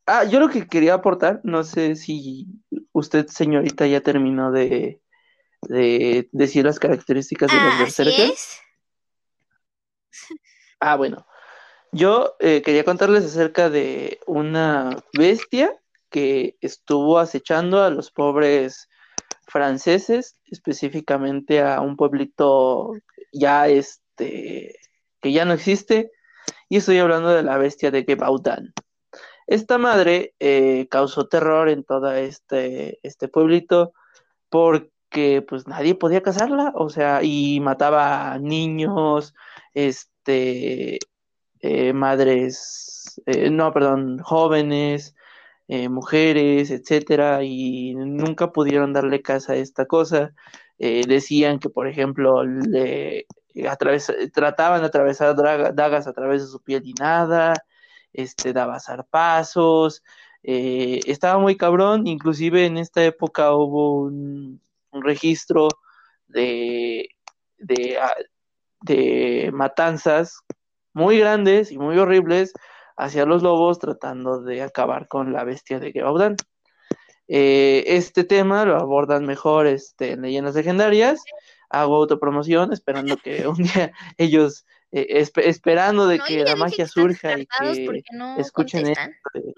Ah, yo lo que quería aportar, no sé si usted, señorita, ya terminó de, de decir las características de los Ah, así berserkers. Ah, bueno. Yo eh, quería contarles acerca de una bestia que estuvo acechando a los pobres franceses, específicamente a un pueblito ya este que ya no existe, y estoy hablando de la bestia de Gebaudan. Esta madre eh, causó terror en todo este, este pueblito porque pues nadie podía cazarla, o sea, y mataba niños, este, eh, madres, eh, no, perdón, jóvenes, eh, mujeres, etcétera, y nunca pudieron darle casa a esta cosa. Decían que, por ejemplo, le trataban de atravesar dagas a través de su piel y nada, este, daba zarpazos, estaba muy cabrón, inclusive en esta época hubo un, un registro de, de, ah, de matanzas muy grandes y muy horribles hacia los lobos tratando de acabar con la bestia de Gebaudan. Eh, este tema lo abordan mejor este, en leyendas legendarias. Hago autopromoción esperando que *laughs* un día ellos, eh, espe- esperando de No, que la magia que surja y que no escuchen contestan. *laughs*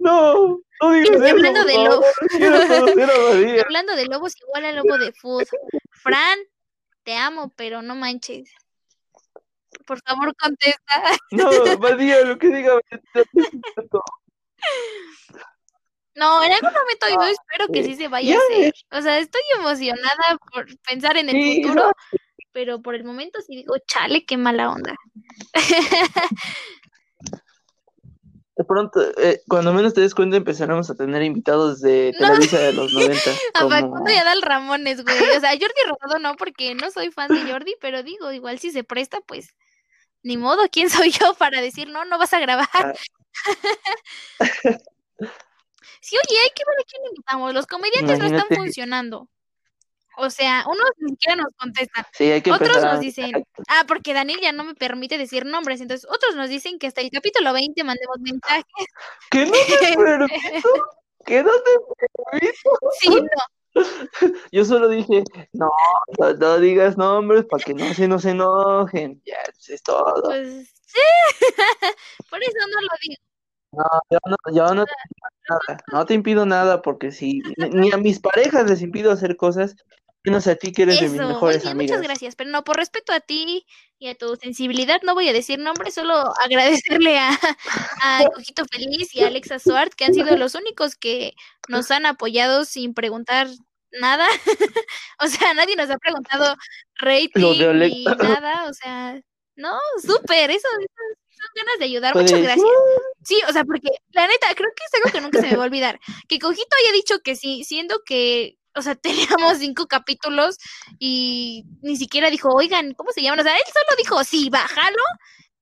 No, hablando de lobos. Hablando de lobos, igual al lobo de food. Fran, te amo, pero no manches. Por favor, contesta. No, María, lo que diga. No, en algún momento yo espero que sí se vaya ya a hacer. O sea, estoy emocionada por pensar en el futuro, pero por el momento sí digo, chale, qué mala onda. *laughs* De pronto, eh, cuando menos te des cuenta, empezaremos a tener invitados de No. Televisa de los *laughs* 90. A Como... Facundo y a Dal Ramones, güey. O sea, Jordi Rosado no, porque no soy fan de Jordi, pero digo, igual si se presta, pues ni modo, ¿quién soy yo para decir no, no vas a grabar? Ah. *laughs* Sí, oye, hay que ver a quién invitamos. Los comediantes no están funcionando. O sea, unos ni siquiera nos contestan. Sí, hay que Otros nos dicen, ah, porque Daniel ya no me permite decir nombres. Entonces, otros nos dicen que hasta el capítulo 20 mandemos mensajes. *laughs* Que no te *laughs* permito, que no te permito. Sí, no. *laughs* Yo solo dije, no, no, no digas nombres para que no se nos enojen. Ya, eso es todo. Pues sí. Por eso no lo digo. No, yo no, yo no, nada, no te impido nada porque si ni a mis parejas les impido hacer cosas, menos a ti que eres de mis mejores amigas. muchas gracias, pero no, por respeto a ti y a tu sensibilidad, no voy a decir nombres, solo agradecerle a, a *laughs* Cojito Feliz y a Alexa Suart, que han sido los únicos que nos han apoyado sin preguntar nada. *laughs* o sea, nadie nos ha preguntado rating ni nada, o sea, no, súper, eso, eso son ganas de ayudar, muchas gracias. Sí, o sea, porque la neta, creo que es algo que nunca se me va a olvidar. Que Cojito haya dicho que sí, siendo que, o sea, *laughs* teníamos cinco capítulos y ni siquiera dijo, oigan, ¿cómo se llaman? O sea, él solo dijo, sí, bájalo.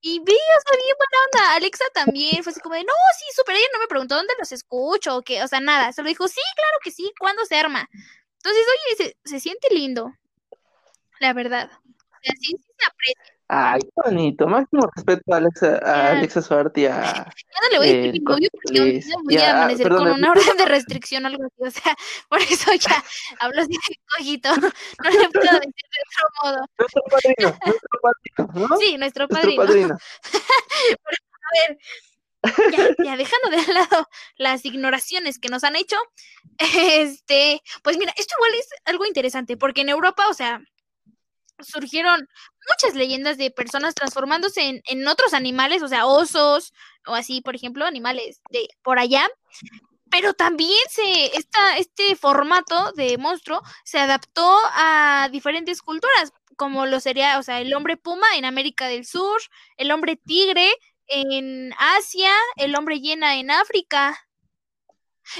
Y vi, o sea, bien buena onda. Alexa también fue así como de, no, sí, súper. Ella no me preguntó dónde los escucho o qué, o sea, nada. Solo dijo, sí, claro que sí, ¿cuándo se arma? Entonces, oye, se, se siente lindo, la verdad. O sea, sí, sí se aprecia. Ay, qué bonito. Máximo respeto a Alexa, a. Alexa Suárez a... Ya no le voy a decir mi novio porque un día voy ya, a amanecer perdón, con una orden de restricción o algo así. O sea, *laughs* por eso ya hablo así de cojito. *laughs* No le puedo decir de otro modo. Nuestro padrino, nuestro padrino, ¿no? Sí, nuestro Nuestro padrino. padrino. *laughs* Ya, ya dejando de lado las ignoraciones que nos han hecho, este, pues mira, esto igual es algo interesante, porque en Europa, o sea, surgieron muchas leyendas de personas transformándose en, en otros animales, o sea, osos, o así, por ejemplo, animales de por allá. Pero también se, esta, este formato de monstruo se adaptó a diferentes culturas, como lo sería, o sea, el hombre puma en América del Sur, el hombre tigre en Asia, el hombre hiena en África.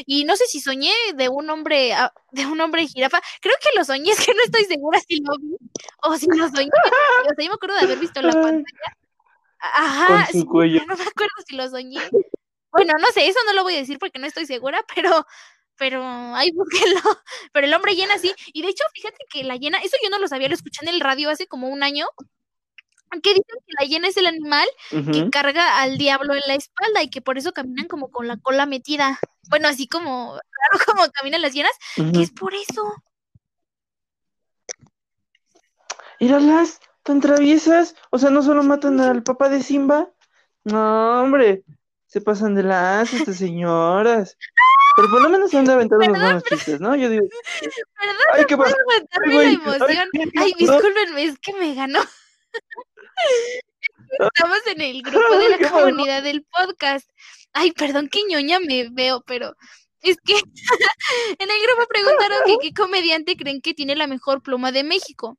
Y no sé si soñé de un hombre, ah, *laughs* de un hombre jirafa. Creo que lo soñé, es que no estoy segura si lo vi o si lo soñé. O sea, yo me acuerdo de haber visto la *laughs* pantalla. Ajá, Con su sí, cuello. *laughs* no me acuerdo si lo soñé. Bueno, no sé, eso no lo voy a decir porque no estoy segura, pero, pero, ahí búsquenlo. Pero el hombre llena sí. Y de hecho, fíjate que la llena, eso yo no lo sabía, lo escuché en el radio hace como un año. Que dicen que la hiena es el animal que carga al diablo en la espalda y que por eso caminan como con la cola metida. Bueno, así como raro como caminan las hienas, que es por eso. Míralas, tan traviesas. O sea, no solo matan al papá de Simba. No, hombre. Se pasan de lanza estas señoras. Pero por lo menos se han de aventar unos buenos chistes, ¿no? Yo digo, *laughs* ¿Verdad? ay, qué pasa. Ay, la emoción. ay, Ay, discúlpenme, es que me ganó. Estamos en el grupo de la comunidad del podcast. Ay, perdón, qué ñoña me veo, pero es que *laughs* en el grupo preguntaron que qué comediante creen que tiene la mejor pluma de México.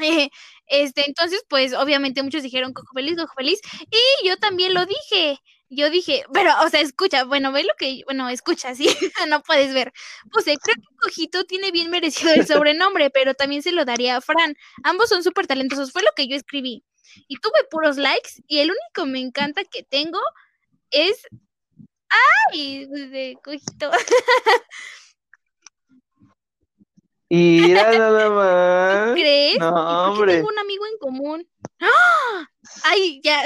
Eh, este, entonces, pues, obviamente muchos dijeron Cojo Feliz, Cojo Feliz, y yo también lo dije. Yo dije, pero, o sea, escucha, bueno, ve lo que, bueno, escucha, *laughs* sí, no puedes ver. Puse, creo que Cojito tiene bien merecido el sobrenombre, pero también se lo daría a Fran. Ambos son súper talentosos, fue lo que yo escribí. Y tuve puros likes, y el único me encanta que tengo es. ¡Ay! De Cojito. *laughs* Y era nada *laughs* más. ¿Crees? ¿Y No, hombre. tengo un amigo en común? ¡Ah! Ay, ya.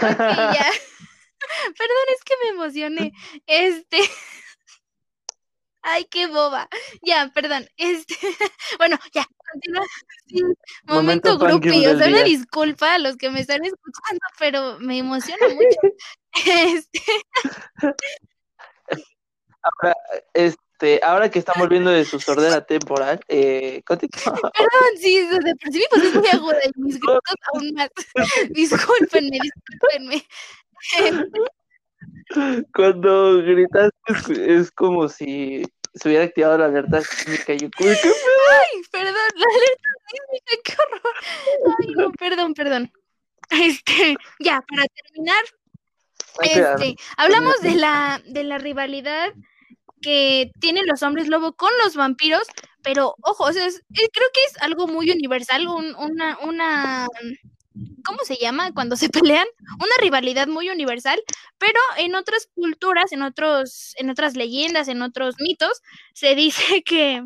Ya. *laughs* *laughs* Perdón, es que me emocioné. Este. *laughs* Ay, qué boba. Ya, perdón. Este. Bueno, ya, continúa. Sí, Momento momento groupie. O sea, una disculpa a los que me están escuchando, pero me emociona mucho. Este. Ahora, este, ahora que estamos volviendo de su sordera temporal, eh. Perdón, sí, de por sí mi voz es muy aguda y mis gritos aún más. *laughs* Discúlpenme, discúlpenme. Cuando gritas es, es como si se hubiera activado la alerta sísmica. y Yo, "Uy, ¿qué Ay, perdón, la alerta sísmica, qué horror. Ay, no, perdón, perdón. Este, ya, para terminar, este, hablamos de la, de la rivalidad que tienen los hombres lobo con los vampiros, pero ojo, es- eh, creo que es algo muy universal, un- una, una, ¿cómo se llama? Cuando se *laughs* pelean, una rivalidad muy universal, pero en otras culturas, en otros, en otras leyendas, en otros mitos, se dice *laughs* que,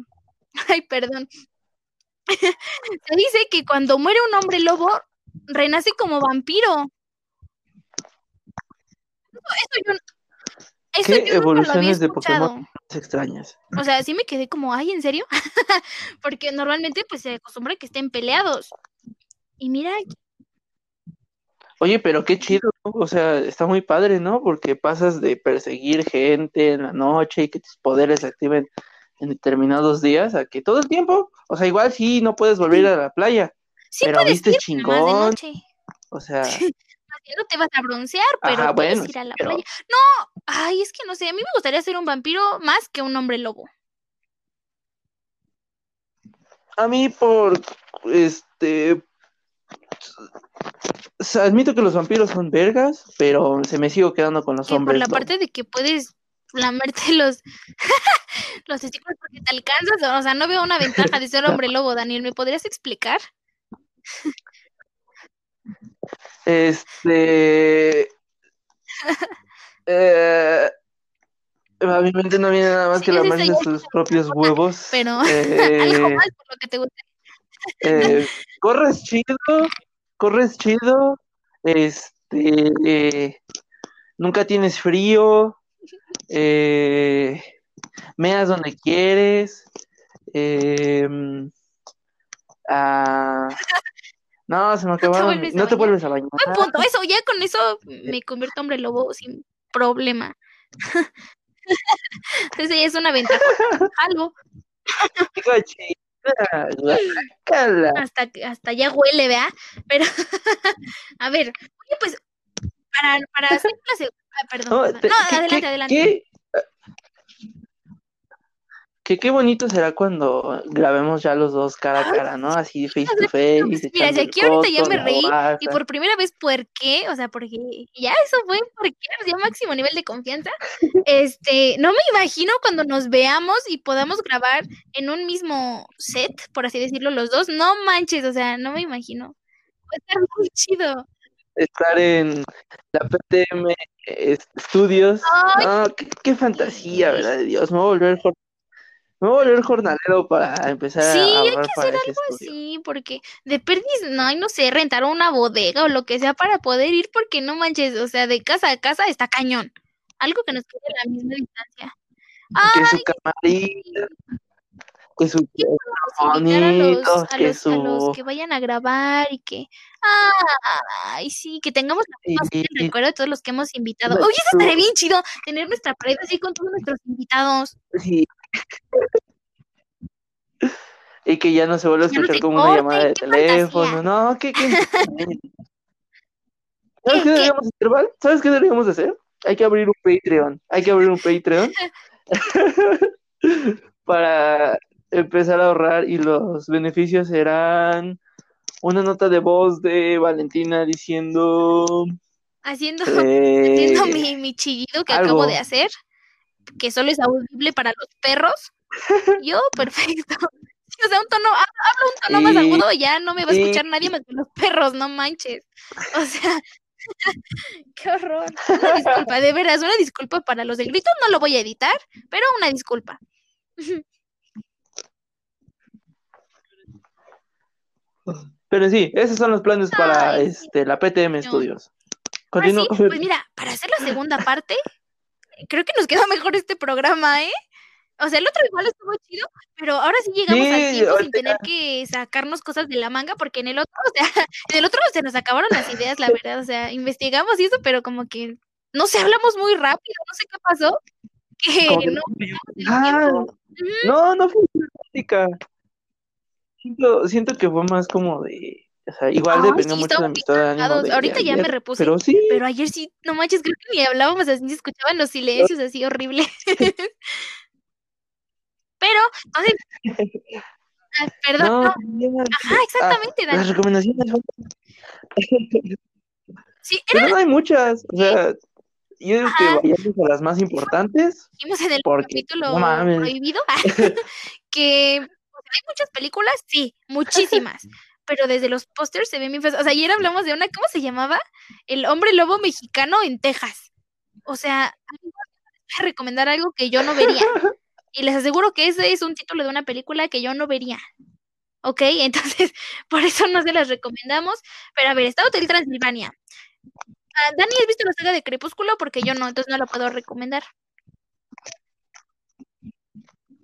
ay, perdón, *laughs* se dice que cuando muere un hombre lobo, renace como vampiro. Esto yo, esto ¿Qué yo nunca lo había evoluciones de. Pokémon extrañas? O sea, sí me quedé como, ay, ¿en serio? *laughs* Porque normalmente pues se acostumbra que estén peleados. Y mira, Oye, pero qué chido, ¿no? o sea, está muy padre, ¿no? Porque pasas de perseguir gente en la noche y que tus poderes se activen en determinados días a que todo el tiempo, o sea, igual sí no puedes volver a la playa, Sí pero viste chingón, o sea, *laughs* No te vas a broncear, pero Ajá, puedes bueno, ir a la pero- playa. No, ay, es que no sé, a mí me gustaría ser un vampiro más que un hombre lobo. a mí por, este, admito que los vampiros son vergas, pero se me sigo quedando con los Que por hombres la lobo. parte de que puedes lamerte *laughs* los los testículos porque te alcanzas, o sea, no veo una ventaja de ser hombre lobo, Daniel, ¿me podrías explicar? *laughs* Este. eh, a mi mente no viene nada más Sí, que lamerse ya es sus propios huevos. pero *laughs* eh, algo más por lo que te gusta. eh, corres chido, corres chido. Este. eh, nunca tienes frío. *laughs* Eh, meas donde quieres. eh, ah, no, se me *laughs* acabaron. vuelves a No te vuelves a bañar. Buen punto, eso, ya con eso me convierto hombre lobo sin problema. *laughs* Entonces ya es una ventaja. Algo, hasta, hasta ya huele, ¿vea? Pero, *laughs* a ver, oye, pues, para, para hacer la segunda, ah, perdón, No, te- No, ¿qué- adelante, qué- adelante. qué- que qué bonito será cuando grabemos ya los dos cara a cara, ¿no? Así face to face. Mira, si aquí ahorita ya me reí y por primera vez, ¿por qué? O sea, porque ya eso fue porque ya máximo nivel de confianza. Este, no me imagino cuando nos veamos y podamos grabar en un mismo set, por así decirlo, los dos. No manches, o sea, no me imagino. Va a estar muy chido. Estar en la PTM es- Studios. Ay. No, qué, qué fantasía, ¿verdad? de Dios, me voy a volver, jor- me voy a volver jornalero para empezar Sí, a hay ahorrar que hacer algo estudio. así, porque de perdis, no, no sé, rentar una bodega o lo que sea para poder ir, porque no manches, o sea, de casa a casa está cañón. Algo que nos quede a la misma distancia. Que Ay, su camarita, que su Vamos a los, a que los, a los su... que vayan a grabar y que, ay, sí, que tengamos la de recuerdo de todos los que hemos invitado. Oye, eso estaría bien chido, tener nuestra pared así con todos nuestros invitados. Sí. Y que ya no se vuelve a no escuchar como una llamada de teléfono. fantasía. No, ¿qué? qué? *laughs* ¿Sabes ¿Qué, deberíamos hacer, Val? ¿Sabes qué deberíamos hacer? Hay que abrir un Patreon. Hay que abrir un Patreon *laughs* para empezar a ahorrar y los beneficios serán una nota de voz de Valentina diciendo Haciendo, eh, haciendo mi, mi chillido que acabo de hacer, que solo es audible para los perros. *laughs* Yo, perfecto. *laughs* O sea, un tono, hablo, un tono más Y- agudo, ya no me va a escuchar nadie más que los perros, no manches. O sea, *laughs* qué horror. Una disculpa, de veras, una disculpa para los del grito, no lo voy a editar, pero una disculpa. Pero sí, esos son los planes para sí. este la PTM No. Studios. Continúa pues mira, para hacer la segunda parte, creo que nos quedó mejor este programa, ¿eh? O sea, el otro igual estuvo chido, pero ahora sí llegamos al Sí, tiempo sin tener que sacarnos cosas de la manga, porque en el otro, o sea, *laughs* en el otro se nos acabaron las ideas, la verdad, o sea, investigamos y eso, pero como que, no sé, hablamos muy rápido, no sé qué pasó, *laughs* que como no Ah, no, no fue práctica. Siento, siento que fue más como de. O sea, igual Ay, dependió sí, mucho de ánimo. de- de Ahorita ya me repuse, Pero sí, Pero ayer sí, no manches, creo que ni hablábamos así, se escuchaban los silencios así horribles. *laughs* Pero, entonces, *laughs* perdón, no, no, ajá, exactamente, ah, las recomendaciones Sí, *laughs* era Pero no hay muchas. O sea, yo digo que Ajá. vayamos a las más importantes. dijimos en el Porque, capítulo no prohibido que hay muchas películas, sí, muchísimas, pero desde los pósters se ven bien feos. O sea, ayer hablamos de una, ¿cómo se llamaba? El hombre lobo mexicano en Texas. O sea, a recomendar algo que yo no vería. *laughs* Y les aseguro que ese es un título de una película que yo no vería. ¿Ok? *laughs* Entonces, por eso no se las recomendamos. Pero a ver, está Hotel Transilvania. Ah, Dani, ¿has visto la saga de Crepúsculo? Porque yo no, entonces no la puedo recomendar.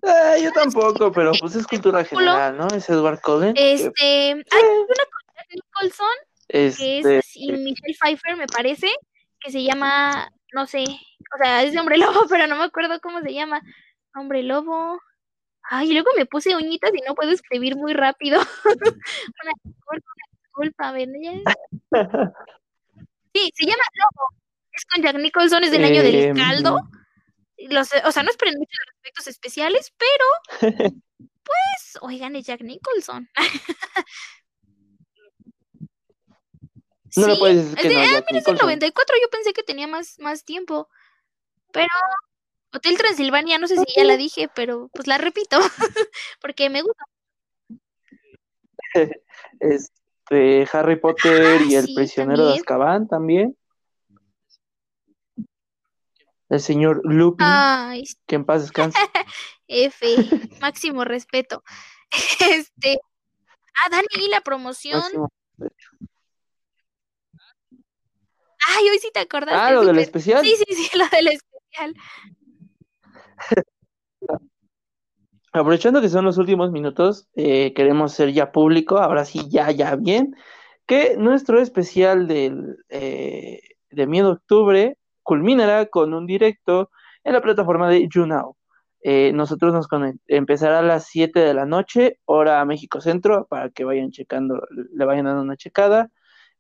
Ah, yo tampoco, pero pues es cultura general, ¿no? Es Edward Cullen. que, Este, hay una con Jack Nicholson que es Este, así, Michelle Pfeiffer, me parece, que se llama, no sé, o sea, es de hombre lobo, *laughs* pero no me acuerdo cómo se llama. Hombre lobo. Ay, luego me puse uñitas y no puedo escribir muy rápido. *laughs* Una disculpa, una disculpa, *laughs* Sí, se llama Lobo. Es con Jack Nicholson, es del año del Em, caldo. Los, o sea, no esperen mucho de los efectos especiales, pero *laughs* pues, oigan, es Jack Nicholson. *laughs* No le Sí, puedes decir que de- no, ah, mira, es Nicholson. 94, yo pensé que tenía más, más tiempo. Pero Hotel Transilvania, no sé si ya la dije, pero pues la repito, *laughs* porque me gusta. Este, Harry Potter Ah, y el prisionero de. Azkaban también. El señor Lupin, Ay, que en paz descanse. *laughs* F, máximo respeto. *laughs* Este, ah, Dani, ¿y la promoción. Máximo. Ay, hoy sí te acordaste. Ah, lo del especial. Sí, sí, sí, *laughs* lo del especial. Aprovechando que son los últimos minutos, eh, queremos ser ya público, ahora sí, ya, ya bien, que nuestro especial del, eh, de Miedo Octubre culminará con un directo en la plataforma de YouNow. Eh, nosotros nos empezará a las 7 de la noche, hora México Centro, para que vayan checando, le vayan dando una checada.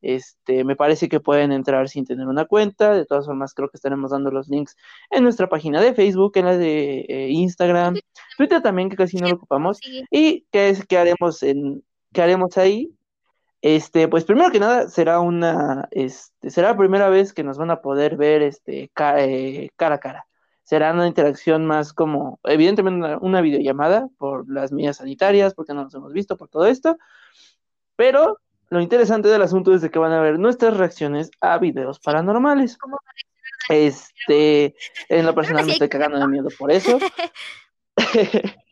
Este, me parece que pueden entrar sin tener una cuenta. De todas formas, creo que estaremos dando los links en nuestra página de Facebook, en la de eh, Instagram, Twitter también, que casi no lo ocupamos. ¿Y qué es qué haremos en qué haremos ahí? Este, pues primero que nada será una este, será la primera vez que nos van a poder ver este ca- eh, cara a cara. Será una interacción más como evidentemente una, una videollamada por las medidas sanitarias, porque no nos hemos visto por todo esto. Pero lo interesante del asunto es de que van a ver nuestras reacciones a videos paranormales. ¿Cómo Este, en lo personal me estoy cagando de miedo por eso. *laughs* *laughs*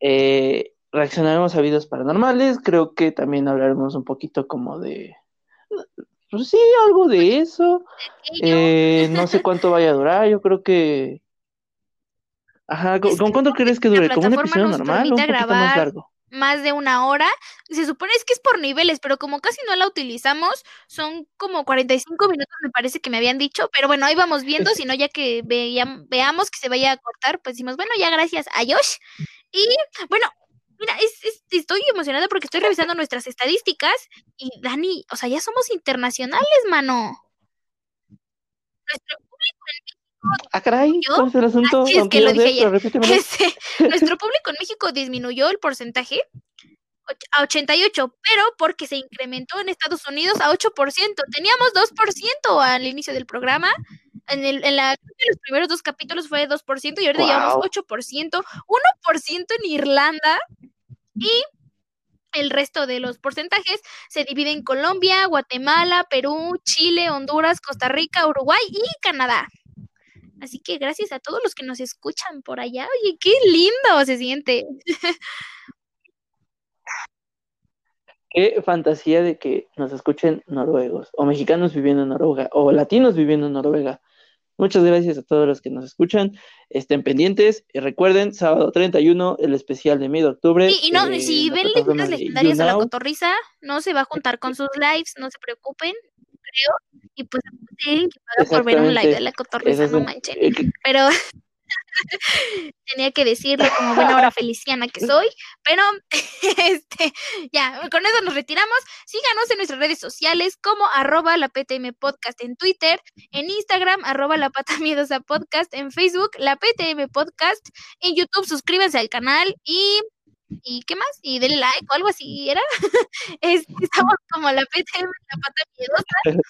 Eh, reaccionaremos a videos paranormales, creo que también hablaremos un poquito como de, pues sí, algo de eso. Eh, no sé cuánto vaya a durar, yo creo que... Ajá, ¿con, cuánto crees que dure? ¿Como un episodio normal o un poquito más largo? más de una hora. Se supone es que es por niveles, pero como casi no la utilizamos, son como 45 minutos, me parece que me habían dicho. Pero bueno, ahí vamos viendo, si no, ya que veam- veamos que se vaya a cortar, pues decimos, bueno, ya gracias a Josh. Y bueno, estoy emocionada porque estoy revisando nuestras estadísticas y Dani, o sea, ya somos internacionales, mano. Nuestro público en Ah, caray, ¿Yo? ¿cuál es el asunto? Es que lo dije ayer. *laughs* nuestro público en México disminuyó el porcentaje a 88, pero porque se incrementó en Estados Unidos a 8%. Teníamos 2% al inicio del programa. En, el, en, la, que los primeros dos capítulos fue 2% y ahorita llevamos Guau. 8%, 1% en Irlanda y el resto de los porcentajes se divide en Colombia, Guatemala, Perú, Chile, Honduras, Costa Rica, Uruguay y Canadá. Así que gracias a todos los que nos escuchan por allá. Oye, qué lindo se siente. *laughs* Qué fantasía de que nos escuchen noruegos, o mexicanos viviendo en Noruega, o latinos viviendo en Noruega. Muchas gracias a todos los que nos escuchan. Estén pendientes y recuerden, sábado 31, el especial de medio de octubre. Sí, y no, eh, si ven leyendas legendarias a la cotorriza, no se va a juntar con sus lives, no se preocupen, creo. Y pues que por ver un live de la cotorriza, no manchen. eh, Pero *laughs* tenía que decirlo como buena hora feliciana que *laughs* soy. Pero *laughs* este, ya, con eso nos retiramos. Síganos en nuestras redes sociales como arroba la PTM Podcast en Twitter, en Instagram, arroba la pata *laughs* miedosa podcast, en Facebook, la PTM Podcast, en YouTube, suscríbanse al canal y. ¿Y qué más? Y denle like o algo así, ¿era? Este, estamos como la PTM, la pata miedosa.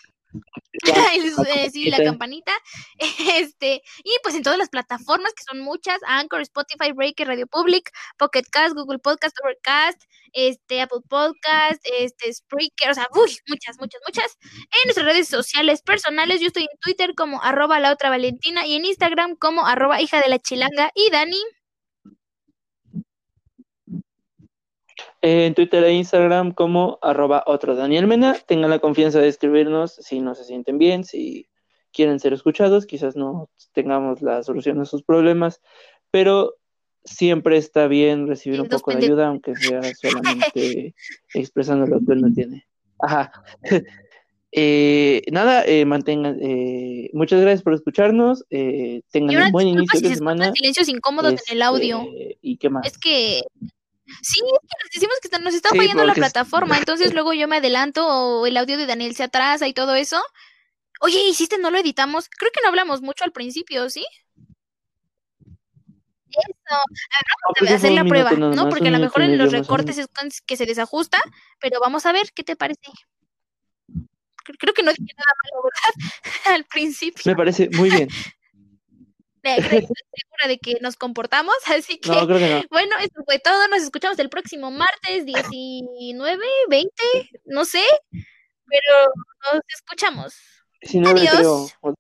*laughs* *laughs* Eh, sí, la campanita. *laughs* Este, y pues en todas las plataformas, que son muchas, Anchor, Spotify, Breaker, Radio Public, Pocket Cast, Google Podcast, Overcast, este, Apple Podcast, este, Spreaker, o sea, uy, muchas, muchas, muchas. En nuestras redes sociales personales, yo estoy en Twitter como arroba la otra Valentina y en Instagram como arroba hija de la chilanga y Dani. En Twitter e Instagram como arroba otro Daniel Mena. Tengan la confianza de escribirnos si no se sienten bien, si quieren ser escuchados, quizás no tengamos la solución a sus problemas, pero siempre está bien recibir un poco de ayuda, aunque sea *laughs* solamente expresando lo que uno tiene. Ajá. *laughs* Eh, nada, eh, mantengan. Eh, muchas gracias por escucharnos. Eh, tengan un buen inicio de semana. silencios incómodos en el audio. Este, ¿Y qué más? Es que. Sí, es que nos decimos que nos está fallando la plataforma, *laughs* entonces luego yo me adelanto o el audio de Daniel se atrasa y todo eso. Oye, ¿hiciste? ¿No lo editamos? Creo que no hablamos mucho al principio, ¿sí? Eso. A ver, vamos a hacer la prueba, ¿no? Porque a lo mejor en los recortes es que se desajusta, pero vamos a ver qué te parece creo que no dije nada malo, ¿verdad? *laughs* Al principio. Me parece muy bien. *laughs* Segura de que nos comportamos, *laughs* así que, no, creo que no. bueno, eso fue todo. Nos escuchamos el próximo martes 19, 20, no sé, pero nos escuchamos. 19, Adiós. Creo.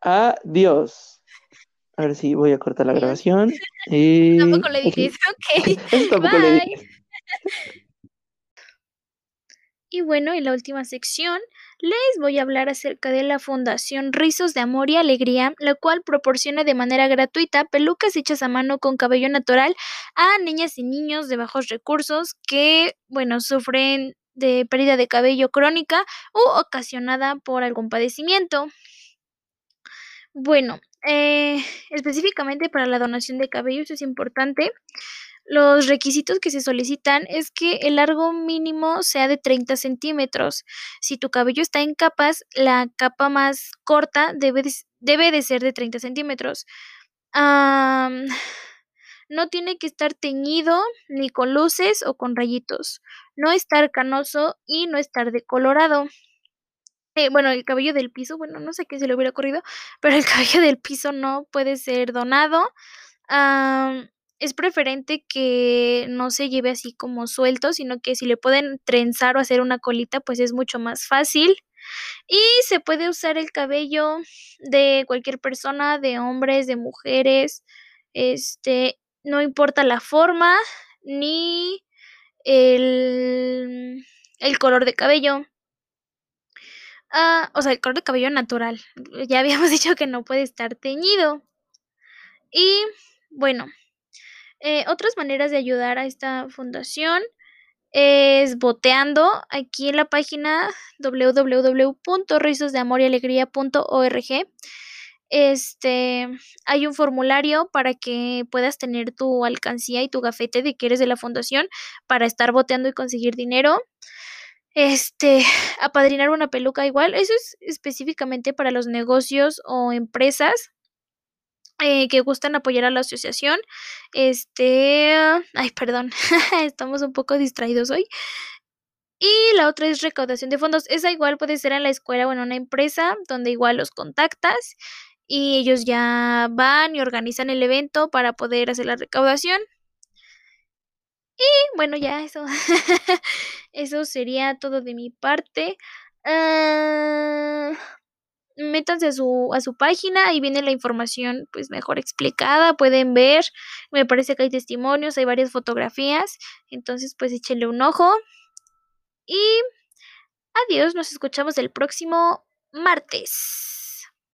Adiós. A ver si voy a cortar la grabación. *laughs* Y... Tampoco le dices, ok. *laughs* Bye. Y bueno, en la última sección les voy a hablar acerca de la Fundación Rizos de Amor y Alegría, la cual proporciona de manera gratuita pelucas hechas a mano con cabello natural a niñas y niños de bajos recursos que, bueno, sufren de pérdida de cabello crónica u ocasionada por algún padecimiento. Bueno, eh, específicamente para la donación de cabello, eso es importante. Los requisitos que se solicitan es que el largo mínimo sea de 30 centímetros. Si tu cabello está en capas, la capa más corta debe de, debe de ser de 30 centímetros. no tiene que estar teñido ni con luces o con rayitos. No estar canoso y no estar decolorado. Eh, bueno, el cabello del piso, bueno, no sé qué se le hubiera ocurrido, pero el *laughs* cabello del piso no puede ser donado es preferente que no se lleve así como suelto, sino que si le pueden trenzar o hacer una colita, pues es mucho más fácil. Y se puede usar el cabello de cualquier persona, de hombres, de mujeres, este, no importa la forma ni el, el color de cabello. Ah, o sea, el color de cabello natural. Ya habíamos *laughs* dicho que no puede estar teñido. Y bueno, eh, otras maneras de ayudar a esta fundación es boteando aquí en la página www.risosdeamoryalegría.org. Este, hay un formulario para que puedas tener tu alcancía y tu gafete de que eres de la fundación para estar boteando y conseguir dinero. Este, apadrinar una peluca igual, eso es específicamente para los negocios o empresas eh, que gustan apoyar a la asociación. Este, ay, perdón, *laughs* estamos un poco distraídos hoy. Y la otra es recaudación de fondos. Esa igual puede ser en la escuela o en una empresa donde igual los contactas y ellos ya van y organizan el evento para poder hacer la recaudación. Y bueno, ya eso. *laughs* eso sería todo de mi parte. Ah, métanse a su, a su página, ahí viene la información pues mejor explicada, pueden ver, me parece que hay testimonios, hay varias fotografías, entonces pues échenle un ojo y adiós, nos escuchamos el próximo martes.